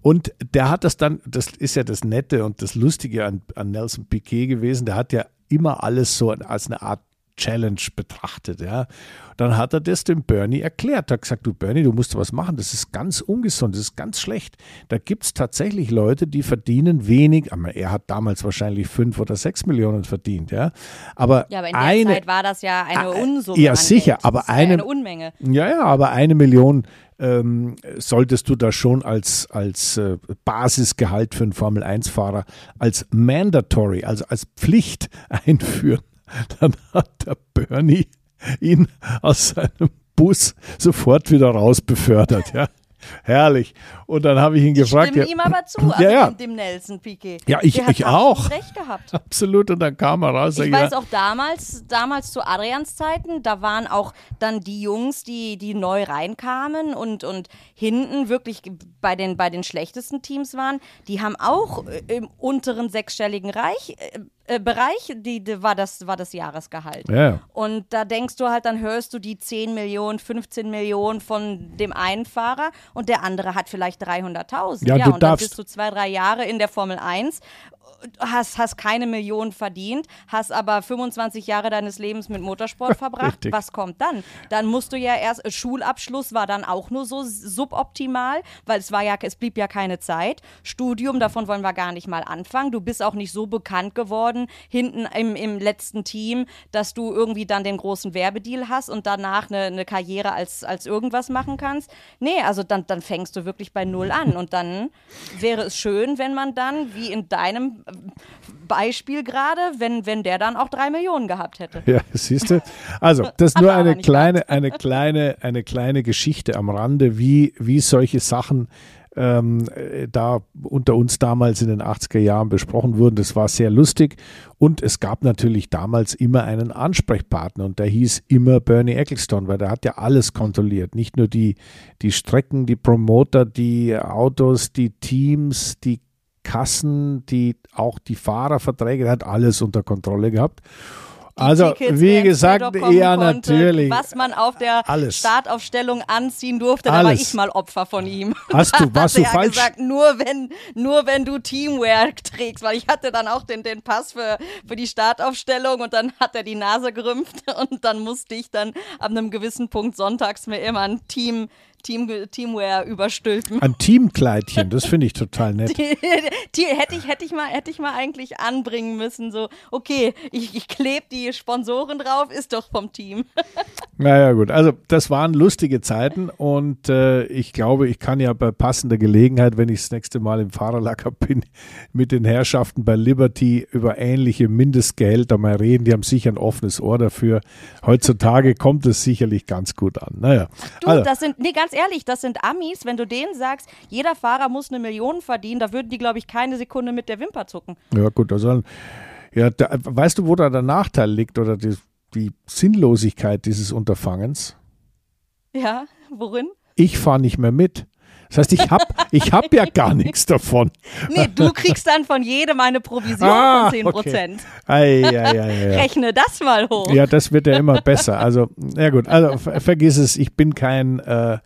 Und der hat das dann, das ist ja das Nette und das Lustige an, an Nelson Piquet gewesen, der hat ja immer alles so als eine Art Challenge betrachtet. Ja. Dann hat er das dem Bernie erklärt. Er hat gesagt, du Bernie, du musst was machen. Das ist ganz ungesund, das ist ganz schlecht. Da gibt es tatsächlich Leute, die verdienen wenig. Aber er hat damals wahrscheinlich fünf oder sechs Millionen verdient. Ja, aber, ja, aber in der eine, Zeit war das ja eine Unsumme. Ja, sicher, Geld. aber eine, eine Unmenge. ja, ja, aber eine Million ähm, solltest du da schon als, als äh, Basisgehalt für einen Formel-1-Fahrer, als mandatory, also als Pflicht einführen. Dann hat der Bernie ihn aus seinem Bus sofort wieder raus befördert. Ja. Herrlich. Und dann habe ich ihn gefragt. Stimme ja, ihm aber zu, also ja, ja. Dem, Nelson Piquet. Ja, ich- ich auch. recht gehabt. Absolut. Und dann kam er raus. Ich ja, weiß auch damals, damals zu Adrians Zeiten, da waren auch dann die Jungs, die, die neu reinkamen und, und hinten wirklich bei den, bei den schlechtesten Teams waren, die haben auch äh, im unteren sechsstelligen Reich, äh, Bereich, die, die war, das, war das Jahresgehalt. Ja. Und da denkst du halt, dann hörst du die 10 Millionen, 15 Millionen von dem einen Fahrer und der andere hat vielleicht 300.000. Ja, du und dann darfst- bist du zwei, drei Jahre in der Formel 1 hast, hast keine Million verdient, hast aber 25 Jahre deines Lebens mit Motorsport verbracht. Richtig. Was kommt dann? Dann musst du ja erst, äh, Schulabschluss war dann auch nur so suboptimal, weil es war ja, es blieb ja keine Zeit. Studium, davon wollen wir gar nicht mal anfangen. Du bist auch nicht so bekannt geworden hinten im, im letzten Team, dass du irgendwie dann den großen Werbedeal hast und danach eine, eine Karriere als, als irgendwas machen kannst. Nee, also dann, dann fängst du wirklich bei Null an und dann wäre es schön, wenn man dann, wie in deinem Beispiel gerade, wenn, wenn der dann auch drei Millionen gehabt hätte. Ja, siehst du. Also, das ist nur eine kleine, eine kleine, eine kleine Geschichte am Rande, wie, wie solche Sachen ähm, äh, da unter uns damals in den 80er Jahren besprochen wurden. Das war sehr lustig. Und es gab natürlich damals immer einen Ansprechpartner und der hieß immer Bernie Ecclestone, weil der hat ja alles kontrolliert. Nicht nur die, die Strecken, die Promoter, die Autos, die Teams, die Kassen, die auch die Fahrerverträge, der hat alles unter Kontrolle gehabt. Also, Tickets, wie gesagt, ja, konnte, natürlich. Was man auf der Alles. Startaufstellung anziehen durfte, da war Alles. ich mal Opfer von ihm. Hast du- warst du er falsch? gesagt, nur wenn, nur wenn du Teamwear trägst, weil ich hatte dann auch den, den Pass für, für die Startaufstellung und dann hat er die Nase gerümpft und dann musste ich dann ab einem gewissen Punkt sonntags mir immer ein Team, Team, Teamwear überstülpen. Ein Teamkleidchen, das finde ich total nett. Die, die, hätte ich, hätte ich mal, hätte ich mal eigentlich anbringen müssen. So, okay, ich, ich klebe die Sponsoren drauf, ist doch vom Team. Naja, gut. Also, das waren lustige Zeiten und äh, ich glaube, ich kann ja bei passender Gelegenheit, wenn ich das nächste Mal im Fahrerlager bin, mit den Herrschaften bei Liberty über ähnliche Mindestgehälter mal reden. Die haben sicher ein offenes Ohr dafür. Heutzutage kommt es sicherlich ganz gut an. Naja. Du, also, das sind, nee, ganz ehrlich, das sind Amis. Wenn du denen sagst, jeder Fahrer muss eine Million verdienen, da würden die, glaube ich, keine Sekunde mit der Wimper zucken. ja, gut, da sollen. Ja, da, weißt du, wo da der Nachteil liegt oder die, die Sinnlosigkeit dieses Unterfangens? Ja, worin? Ich fahre nicht mehr mit. Das heißt, ich habe ich hab ja gar nichts davon. Nee, du kriegst dann von jedem eine Provision Ah, von 10 Prozent. Ei, ei, ei, ei. Rechne das mal hoch. Ja, das wird ja immer besser. Also, ja gut, also ver vergiss es, ich bin kein äh,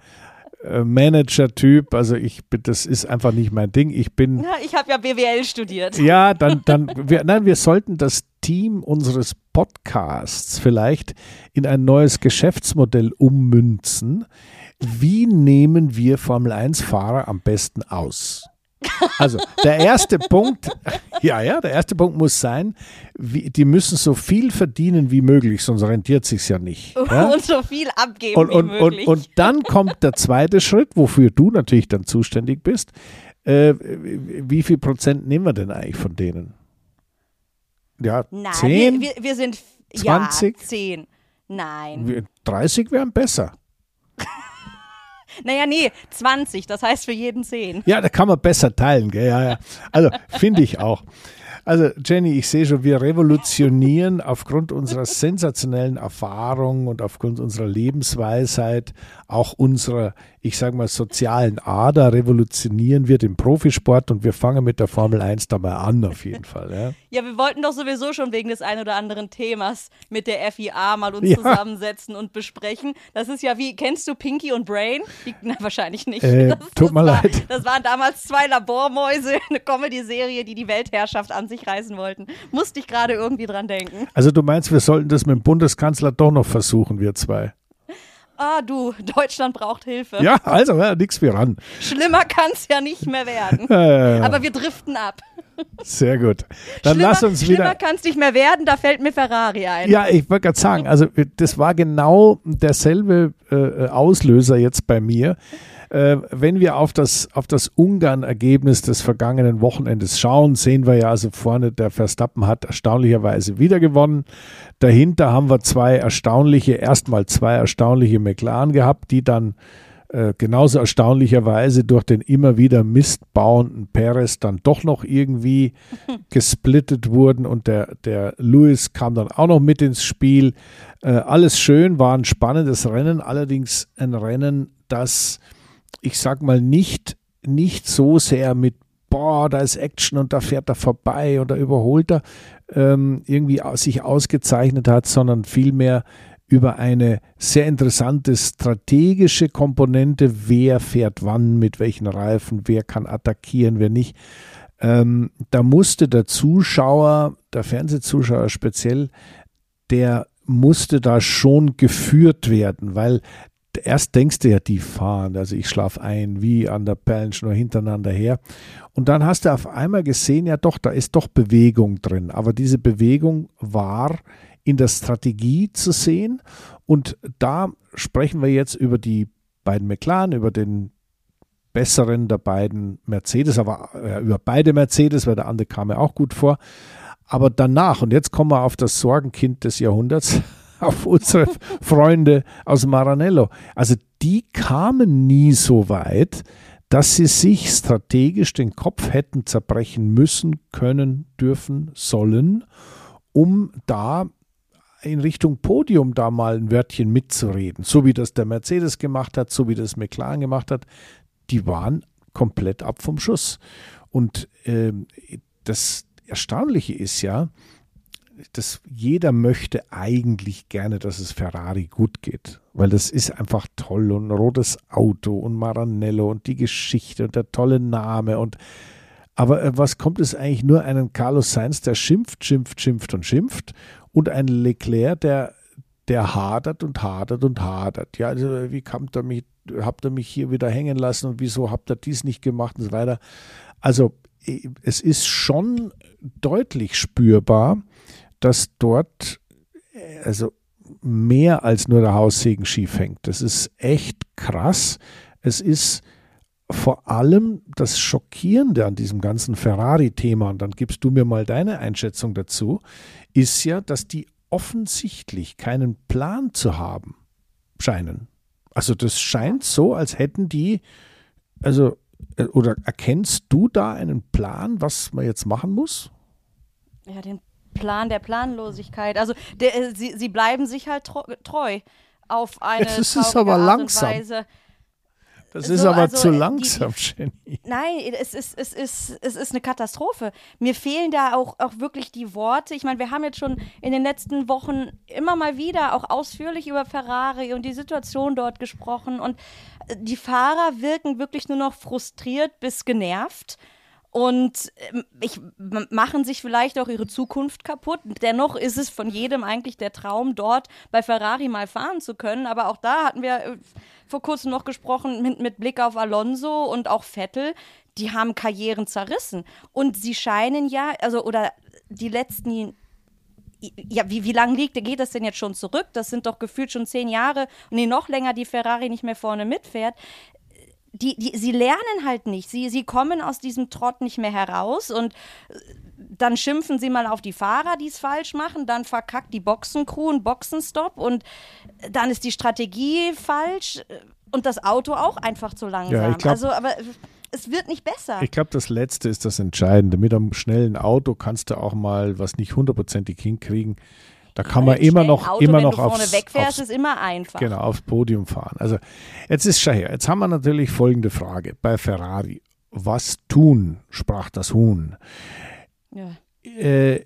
äh, Manager-Typ, also ich bin, das ist einfach nicht mein Ding. Ich bin, Na, ich habe ja BWL studiert. ja, dann, dann, wir, nein, wir sollten das Team unseres Podcasts vielleicht in ein neues Geschäftsmodell ummünzen. Wie nehmen wir Formel-1-Fahrer am besten aus? Also der erste Punkt, ja, ja, der erste Punkt muss sein, wie, die müssen so viel verdienen wie möglich, sonst rentiert sich's ja nicht. Ja? Und so viel abgeben Und, wie und, und, möglich. und dann kommt der zweite Schritt, wofür du natürlich dann zuständig bist. Äh, wie viel Prozent nehmen wir denn eigentlich von denen? Ja, Nein, 10, wir, wir, wir sind 20? Ja, 10. Nein. 30 wären besser. Naja, nee, 20. Das heißt für jeden 10. Ja, da kann man besser teilen, gell? Ja, ja. Also finde ich auch. Also Jenny, ich sehe schon, wir revolutionieren aufgrund unserer sensationellen Erfahrung und aufgrund unserer Lebensweisheit, auch unserer, ich sage mal, sozialen Ader, revolutionieren wir den Profisport und wir fangen mit der Formel 1 dabei an, auf jeden Fall. Ja, Ja, wir wollten doch sowieso schon wegen des ein oder anderen Themas mit der FIA mal uns Ja. zusammensetzen und besprechen. Das ist ja wie, kennst du Pinky und Brain? Die, na, wahrscheinlich nicht. Äh, das, tut mir war, leid. Das waren damals zwei Labormäuse, eine Comedy-Serie, die die Weltherrschaft an sich reißen wollten. Musste ich gerade irgendwie dran denken. Also du meinst, wir sollten das mit dem Bundeskanzler doch noch versuchen, wir zwei. Ah, du, Deutschland braucht Hilfe. Ja, also ja, nichts wie ran. Schlimmer kann es ja nicht mehr werden. Äh, Aber wir driften ab. sehr gut. Dann schlimmer, lass uns Schlimmer wieder. kann es nicht mehr werden, da fällt mir Ferrari ein. Ja, ich wollte gerade sagen, also das war genau derselbe äh, Auslöser jetzt bei mir. Äh, wenn wir auf das, auf das Ungarn-Ergebnis des vergangenen Wochenendes schauen, sehen wir ja also vorne, der Verstappen hat erstaunlicherweise wieder gewonnen. Dahinter haben wir zwei erstaunliche, erstmal zwei erstaunliche McLaren gehabt, die dann äh, genauso erstaunlicherweise durch den immer wieder mistbauenden Perez dann doch noch irgendwie gesplittet wurden und der, der Lewis kam dann auch noch mit ins Spiel. Äh, alles schön, war ein spannendes Rennen, allerdings ein Rennen, das, ich sag mal, nicht, nicht so sehr mit boah, da ist Action und da fährt er vorbei oder überholt er, ähm, irgendwie sich ausgezeichnet hat, sondern vielmehr über eine sehr interessante strategische Komponente, wer fährt wann, mit welchen Reifen, wer kann attackieren, wer nicht. Ähm, da musste der Zuschauer, der Fernsehzuschauer speziell, der musste da schon geführt werden, weil erst denkst du ja, die fahren, also ich schlafe ein, wie an der Perlenschnur hintereinander her. Und dann hast du auf einmal gesehen, ja doch, da ist doch Bewegung drin. Aber diese Bewegung war in der Strategie zu sehen. Und da sprechen wir jetzt über die beiden McLaren, über den besseren der beiden Mercedes, aber äh, über beide Mercedes, weil der andere kam mir auch gut vor. Aber danach, und jetzt kommen wir auf das Sorgenkind des Jahrhunderts, auf unsere Freunde aus Maranello. Also die kamen nie so weit, dass sie sich strategisch den Kopf hätten zerbrechen müssen, können, dürfen, sollen, um da in Richtung Podium da mal ein Wörtchen mitzureden. So wie das der Mercedes gemacht hat, so wie das McLaren gemacht hat. Die waren komplett ab vom Schuss. Und ähm, das Erstaunliche ist ja, dass jeder möchte eigentlich gerne, dass es Ferrari gut geht, weil das ist einfach toll und ein rotes Auto und Maranello und die Geschichte und der tolle Name und aber äh, was kommt es eigentlich nur einen Carlos Sainz, der schimpft, schimpft, schimpft und schimpft und ein Leclerc, der der hadert und hadert und hadert. Ja, also wie kommt er mich, habt ihr mich hier wieder hängen lassen und wieso habt ihr dies nicht gemacht und so weiter. Also es ist schon deutlich spürbar, dass dort äh, also mehr als nur der Haussegen schief hängt. Das ist echt krass. Es ist vor allem das Schockierende an diesem ganzen Ferrari-Thema, und dann gibst du mir mal deine Einschätzung dazu, ist ja, dass die offensichtlich keinen Plan zu haben scheinen. Also das scheint so, als hätten die, also, äh, oder erkennst du da einen Plan, was man jetzt machen muss? Ja, den Plan der Planlosigkeit. Also der, äh, sie, sie bleiben sich halt treu auf eine Das ist aber langsam. Weise. Das ist So, aber also, zu äh, die- langsam, Jenny. Nein, es ist, es, ist, es ist eine Katastrophe. Mir fehlen da auch, auch wirklich die Worte. Ich meine, wir haben jetzt schon in den letzten Wochen immer mal wieder auch ausführlich über Ferrari und die Situation dort gesprochen. Und äh, die Fahrer wirken wirklich nur noch frustriert bis genervt. Und ähm, ich, machen sich vielleicht auch ihre Zukunft kaputt. Dennoch ist es von jedem eigentlich der Traum, dort bei Ferrari mal fahren zu können. Aber auch da hatten wir äh, vor kurzem noch gesprochen mit, mit Blick auf Alonso und auch Vettel. Die haben Karrieren zerrissen. Und sie scheinen ja, also, oder die letzten ja, wie, wie lange liegt, geht das denn jetzt schon zurück? Das sind doch gefühlt schon zehn Jahre, nee, noch länger, die Ferrari nicht mehr vorne mitfährt. Die, die, sie lernen halt nicht. Sie, sie kommen aus diesem Trott nicht mehr heraus und äh, dann schimpfen sie mal auf die Fahrer, die es falsch machen, dann verkackt die Boxencrew einen Boxenstopp und dann ist die Strategie falsch und das Auto auch einfach zu langsam. Ja, glaub, also, aber es wird nicht besser. Ich glaube, das Letzte ist das Entscheidende. Mit einem schnellen Auto kannst du auch mal was nicht hundertprozentig hinkriegen. Da kann man immer noch, Auto, immer noch aufs, wegfährst, aufs, ist immer einfach. Genau, aufs Podium fahren. Also jetzt ist schon her. Jetzt haben wir natürlich folgende Frage bei Ferrari. Was tun, sprach das Huhn. Ja. Äh,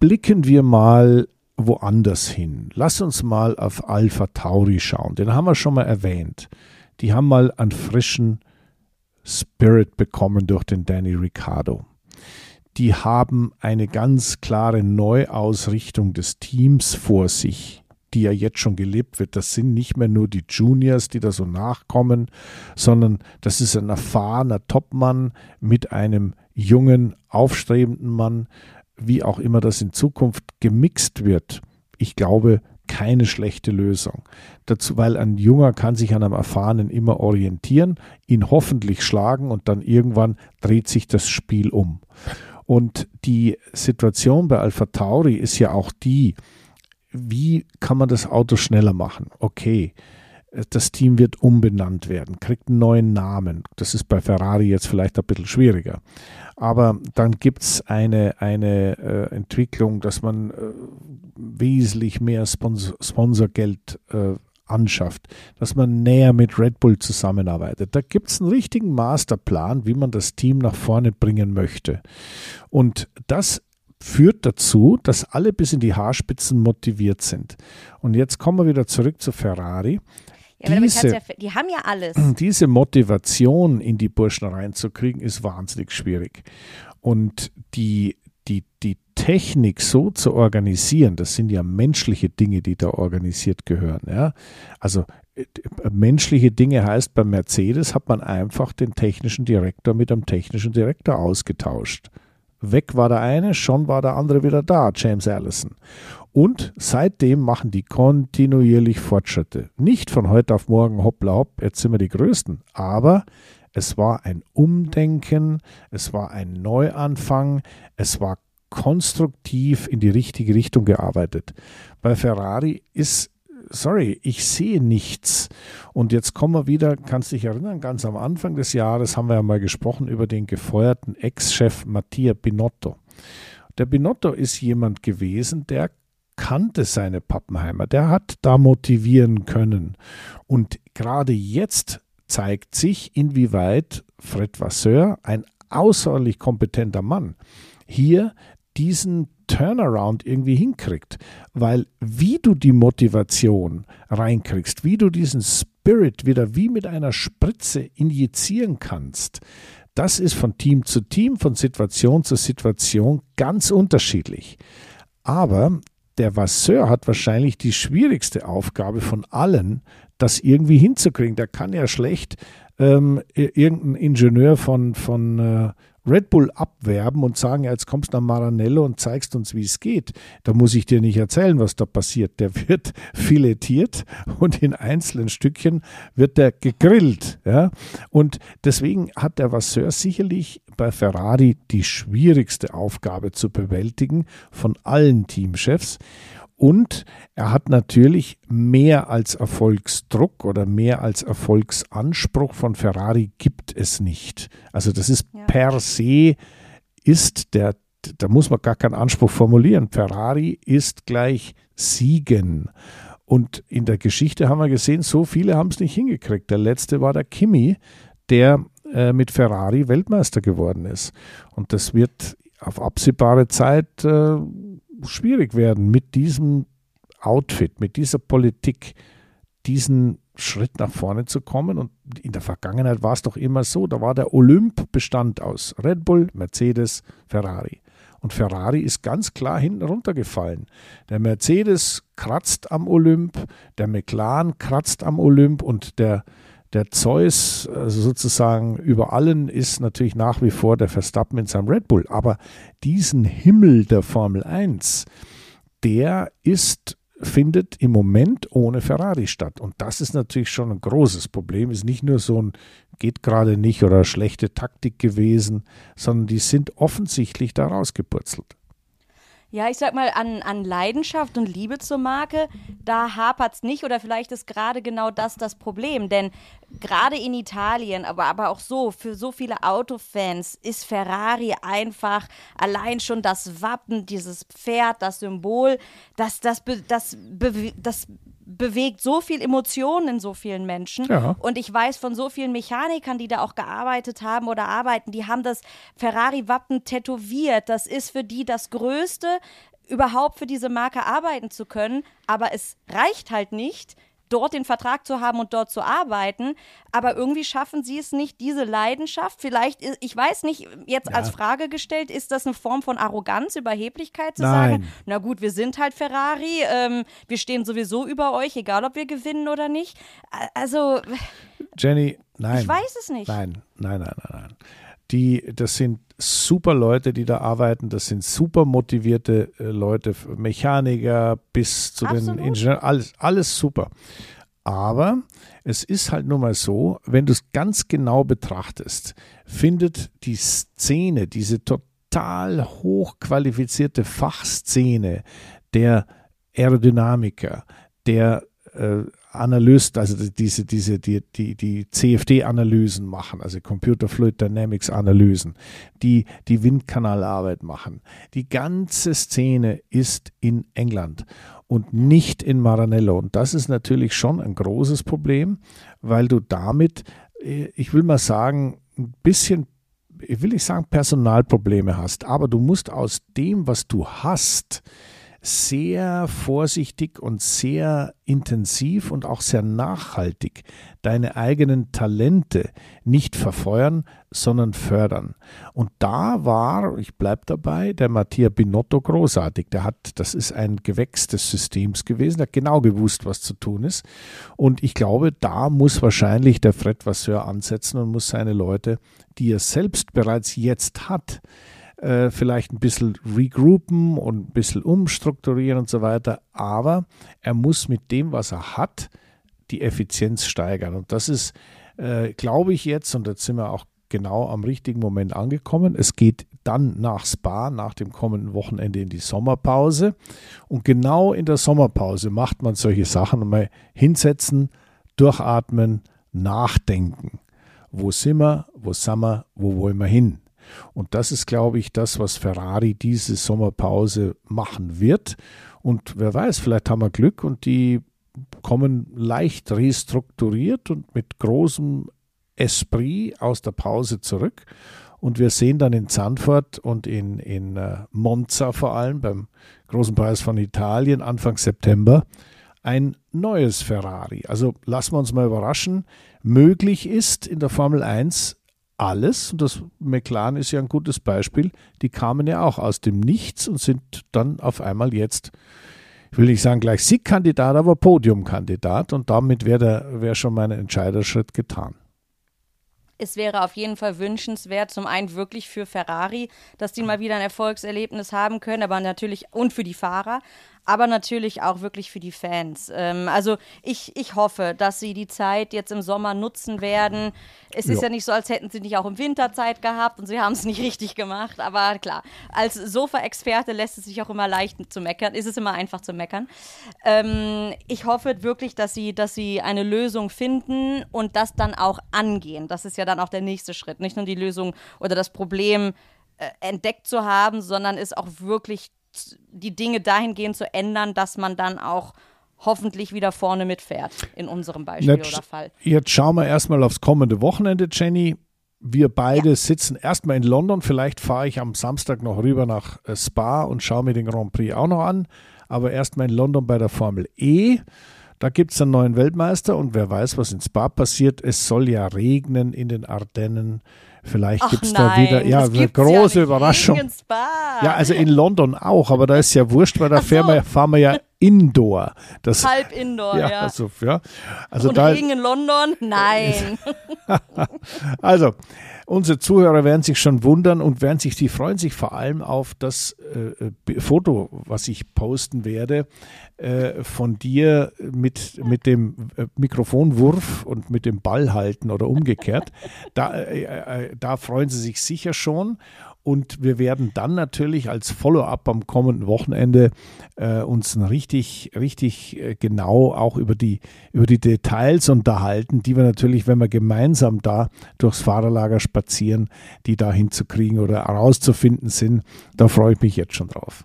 blicken wir mal woanders hin. Lass uns mal auf Alpha Tauri schauen. Den haben wir schon mal erwähnt. Die haben mal einen frischen Spirit bekommen durch den Danny Ricciardo. Die haben eine ganz klare Neuausrichtung des Teams vor sich, die ja jetzt schon gelebt wird. Das sind nicht mehr nur die Juniors, die da so nachkommen, sondern das ist ein erfahrener Topmann mit einem jungen, aufstrebenden Mann, wie auch immer das in Zukunft gemixt wird. Ich glaube, keine schlechte Lösung. Dazu, weil ein Junger kann sich an einem Erfahrenen immer orientieren, ihn hoffentlich schlagen und dann irgendwann dreht sich das Spiel um. Und die Situation bei Alpha Tauri ist ja auch die, wie kann man das Auto schneller machen? Okay, das Team wird umbenannt werden, kriegt einen neuen Namen. Das ist bei Ferrari jetzt vielleicht ein bisschen schwieriger. Aber dann gibt es eine, eine äh, Entwicklung, dass man äh, wesentlich mehr Sponsor, Sponsorgeld äh, anschafft, dass man näher mit Red Bull zusammenarbeitet. Da gibt es einen richtigen Masterplan, wie man das Team nach vorne bringen möchte. Und das führt dazu, dass alle bis in die Haarspitzen motiviert sind. Und jetzt kommen wir wieder zurück zu Ferrari. Ja, diese, ja, die haben ja alles. Diese Motivation in die Burschen reinzukriegen, ist wahnsinnig schwierig. Und die, die, die Technik so zu organisieren, das sind ja menschliche Dinge, die da organisiert gehören. Ja? Also äh, menschliche Dinge heißt, bei Mercedes hat man einfach den technischen Direktor mit einem technischen Direktor ausgetauscht. Weg war der eine, schon war der andere wieder da, James Allison. Und seitdem machen die kontinuierlich Fortschritte. Nicht von heute auf morgen, hoppla hopp, jetzt sind wir die Größten. Aber es war ein Umdenken, es war ein Neuanfang, es war konstruktiv in die richtige Richtung gearbeitet. Bei Ferrari ist, sorry, ich sehe nichts. Und jetzt kommen wir wieder, kannst dich erinnern, ganz am Anfang des Jahres haben wir ja mal gesprochen über den gefeuerten Ex-Chef Mattia Binotto. Der Binotto ist jemand gewesen, der kannte seine Pappenheimer, der hat da motivieren können. Und gerade jetzt zeigt sich, inwieweit Fred Vasseur, ein außerordentlich kompetenter Mann, hier diesen Turnaround irgendwie hinkriegt. Weil wie du die Motivation reinkriegst, wie du diesen Spirit wieder wie mit einer Spritze injizieren kannst, das ist von Team zu Team, von Situation zu Situation ganz unterschiedlich. Aber der Vasseur hat wahrscheinlich die schwierigste Aufgabe von allen, das irgendwie hinzukriegen. Der kann ja schlecht ähm, irgendein Ingenieur von, von äh, Red Bull abwerben und sagen, jetzt kommst du nach Maranello und zeigst uns, wie es geht. Da muss ich dir nicht erzählen, was da passiert. Der wird filetiert und in einzelnen Stückchen wird der gegrillt. Ja? Und deswegen hat der Vasseur sicherlich bei Ferrari die schwierigste Aufgabe zu bewältigen von allen Teamchefs. Und er hat natürlich mehr als Erfolgsdruck oder mehr als Erfolgsanspruch von Ferrari gibt es nicht. Also das ist ja. per se ist der, da muss man gar keinen Anspruch formulieren. Ferrari ist gleich Siegen. Und in der Geschichte haben wir gesehen, so viele haben es nicht hingekriegt. Der letzte war der Kimi, der äh, mit Ferrari Weltmeister geworden ist. Und das wird auf absehbare Zeit äh, schwierig werden, mit diesem Outfit, mit dieser Politik, diesen Schritt nach vorne zu kommen. Und in der Vergangenheit war es doch immer so, da war der Olymp bestand aus Red Bull, Mercedes, Ferrari. Und Ferrari ist ganz klar hinten runtergefallen. Der Mercedes kratzt am Olymp, der McLaren kratzt am Olymp und der der Zeus also sozusagen über allen ist natürlich nach wie vor der Verstappen in seinem Red Bull. Aber diesen Himmel der Formel 1, der ist findet im Moment ohne Ferrari statt. Und das ist natürlich schon ein großes Problem. Ist nicht nur so ein geht gerade nicht oder schlechte Taktik gewesen, sondern die sind offensichtlich da rausgepurzelt. Ja, ich sag mal, an, an Leidenschaft und Liebe zur Marke, da hapert es nicht oder vielleicht ist gerade genau das das Problem. Denn gerade in Italien, aber, aber auch so, für so viele Autofans ist Ferrari einfach allein schon das Wappen, dieses Pferd, das Symbol, das, das, das, das, das bewegt so viel Emotionen in so vielen Menschen. Ja. Und ich weiß von so vielen Mechanikern, die da auch gearbeitet haben oder arbeiten, die haben das Ferrari-Wappen tätowiert. Das ist für die das Größte, überhaupt für diese Marke arbeiten zu können. Aber es reicht halt nicht, dort den Vertrag zu haben und dort zu arbeiten. Aber irgendwie schaffen sie es nicht, diese Leidenschaft. Vielleicht, ich weiß nicht, jetzt ja. als Frage gestellt, ist das eine Form von Arroganz, Überheblichkeit zu Nein. sagen, na gut, wir sind halt Ferrari, ähm, wir stehen sowieso über euch, egal ob wir gewinnen oder nicht. Also. Jenny, nein. Ich weiß es nicht. Nein, nein, nein, nein, nein. Die, das sind super Leute, die da arbeiten. Das sind super motivierte äh, Leute, Mechaniker bis zu Absolut. den Ingenieuren, alles, alles super. Aber es ist halt nun mal so, wenn du es ganz genau betrachtest, findet die Szene, diese total hochqualifizierte Fachszene der Aerodynamiker, der äh, Analyst, also diese, diese, die, die, die CFD-Analysen machen, also Computer Fluid Dynamics Analysen, die die Windkanalarbeit machen. Die ganze Szene ist in England und nicht in Maranello. Und das ist natürlich schon ein großes Problem, weil du damit, äh, ich will mal sagen, ein bisschen ich will nicht sagen Personalprobleme hast, aber du musst aus dem, was du hast, sehr vorsichtig und sehr intensiv und auch sehr nachhaltig deine eigenen Talente nicht verfeuern, sondern fördern. Und da war, ich bleibe dabei, der Mattia Binotto großartig. Der hat, das ist ein Gewächs des Systems gewesen, der hat genau gewusst, was zu tun ist. Und ich glaube, da muss wahrscheinlich der Fred Vasseur ansetzen und muss seine Leute, die er selbst bereits jetzt hat, äh, vielleicht ein bisschen regroupen und ein bisschen umstrukturieren und so weiter. Aber er muss mit dem, was er hat, die Effizienz steigern. Und das ist, äh, glaube ich jetzt, und jetzt sind wir auch genau am richtigen Moment angekommen. Es geht dann nach Spa, nach dem kommenden Wochenende in die Sommerpause. Und genau in der Sommerpause macht man solche Sachen. Mal hinsetzen, durchatmen, nachdenken. Wo sind wir? Wo sind wir? Wo wollen wir hin? Und das ist, glaube ich, das, was Ferrari diese Sommerpause machen wird. Und wer weiß, vielleicht haben wir Glück und die kommen leicht restrukturiert und mit großem Esprit aus der Pause zurück. Und wir sehen dann in Zandvoort und in, in uh, Monza vor allem beim Großen Preis von Italien Anfang September ein neues Ferrari. Also lassen wir uns mal überraschen. Möglich ist in der Formel 1 alles, und das McLaren ist ja ein gutes Beispiel, die kamen ja auch aus dem Nichts und sind dann auf einmal jetzt, ich will nicht sagen gleich Siegkandidat, aber Podiumkandidat und damit wäre wär schon mein Entscheiderschritt getan. Es wäre auf jeden Fall wünschenswert, zum einen wirklich für Ferrari, dass die mal wieder ein Erfolgserlebnis haben können, aber natürlich und für die Fahrer, aber natürlich auch wirklich für die Fans. Ähm, also ich, ich hoffe, dass sie die Zeit jetzt im Sommer nutzen werden. Es ist ja nicht so, als hätten sie nicht auch im Winter Zeit gehabt und sie haben es nicht richtig gemacht. Aber klar, als Sofa-Experte lässt es sich auch immer leicht zu meckern. Ist es immer einfach zu meckern. Ähm, ich hoffe wirklich, dass sie, dass sie eine Lösung finden und das dann auch angehen. Das ist ja dann auch der nächste Schritt. Nicht nur die Lösung oder das Problem äh, entdeckt zu haben, sondern es auch wirklich die Dinge dahingehend zu ändern, dass man dann auch hoffentlich wieder vorne mitfährt, in unserem Beispiel jetzt, oder Fall. Jetzt schauen wir erstmal aufs kommende Wochenende, Jenny. Wir beide ja. sitzen erstmal in London. Vielleicht fahre ich am Samstag noch rüber nach äh, Spa und schaue mir den Grand Prix auch noch an. Aber erstmal in London bei der Formel E. Da gibt es einen neuen Weltmeister und wer weiß, was in Spa passiert. Es soll ja regnen in den Ardennen. Vielleicht gibt es da wieder ja, eine große ja Überraschung. Ja, also in London auch, aber da ist ja wurscht, weil da so. fahren, wir, fahren wir ja Indoor. Das, Halb Indoor, ja, ja. Also, ja. Also Und da, Regen in London? Nein. also, unsere Zuhörer werden sich schon wundern und werden sich, die freuen sich vor allem auf das äh, äh, Foto, was ich posten werde, äh, von dir mit, mit dem äh, Mikrofonwurf und mit dem Ball halten oder umgekehrt. Da, äh, äh, da freuen sie sich sicher schon. Und wir werden dann natürlich als Follow-up am kommenden Wochenende äh, uns richtig, richtig äh, genau auch über die, über die Details unterhalten, die wir natürlich, wenn wir gemeinsam da durchs Fahrerlager spazieren, die da hinzukriegen oder herauszufinden sind. Da freue ich mich jetzt schon drauf.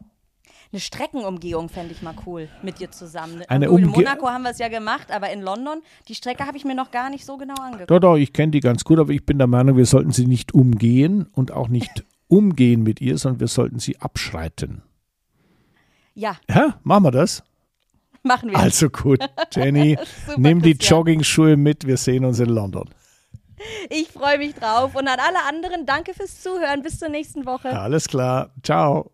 Eine Streckenumgehung fände ich mal cool mit dir zusammen. Eine in Umge- Monaco haben wir es ja gemacht, aber in London, die Strecke habe ich mir noch gar nicht so genau angeguckt. Doch, doch, ich kenne die ganz gut, aber ich bin der Meinung, wir sollten sie nicht umgehen und auch nicht umgehen mit ihr, sondern wir sollten sie abschreiten. Ja, Ja, machen wir das? machen wir. Also gut, Jenny, nimm die. Jogging-Schuhe mit, wir sehen uns in London. Ich freue mich drauf. Und an alle anderen, danke fürs Zuhören. Bis zur nächsten Woche. Alles klar, ciao.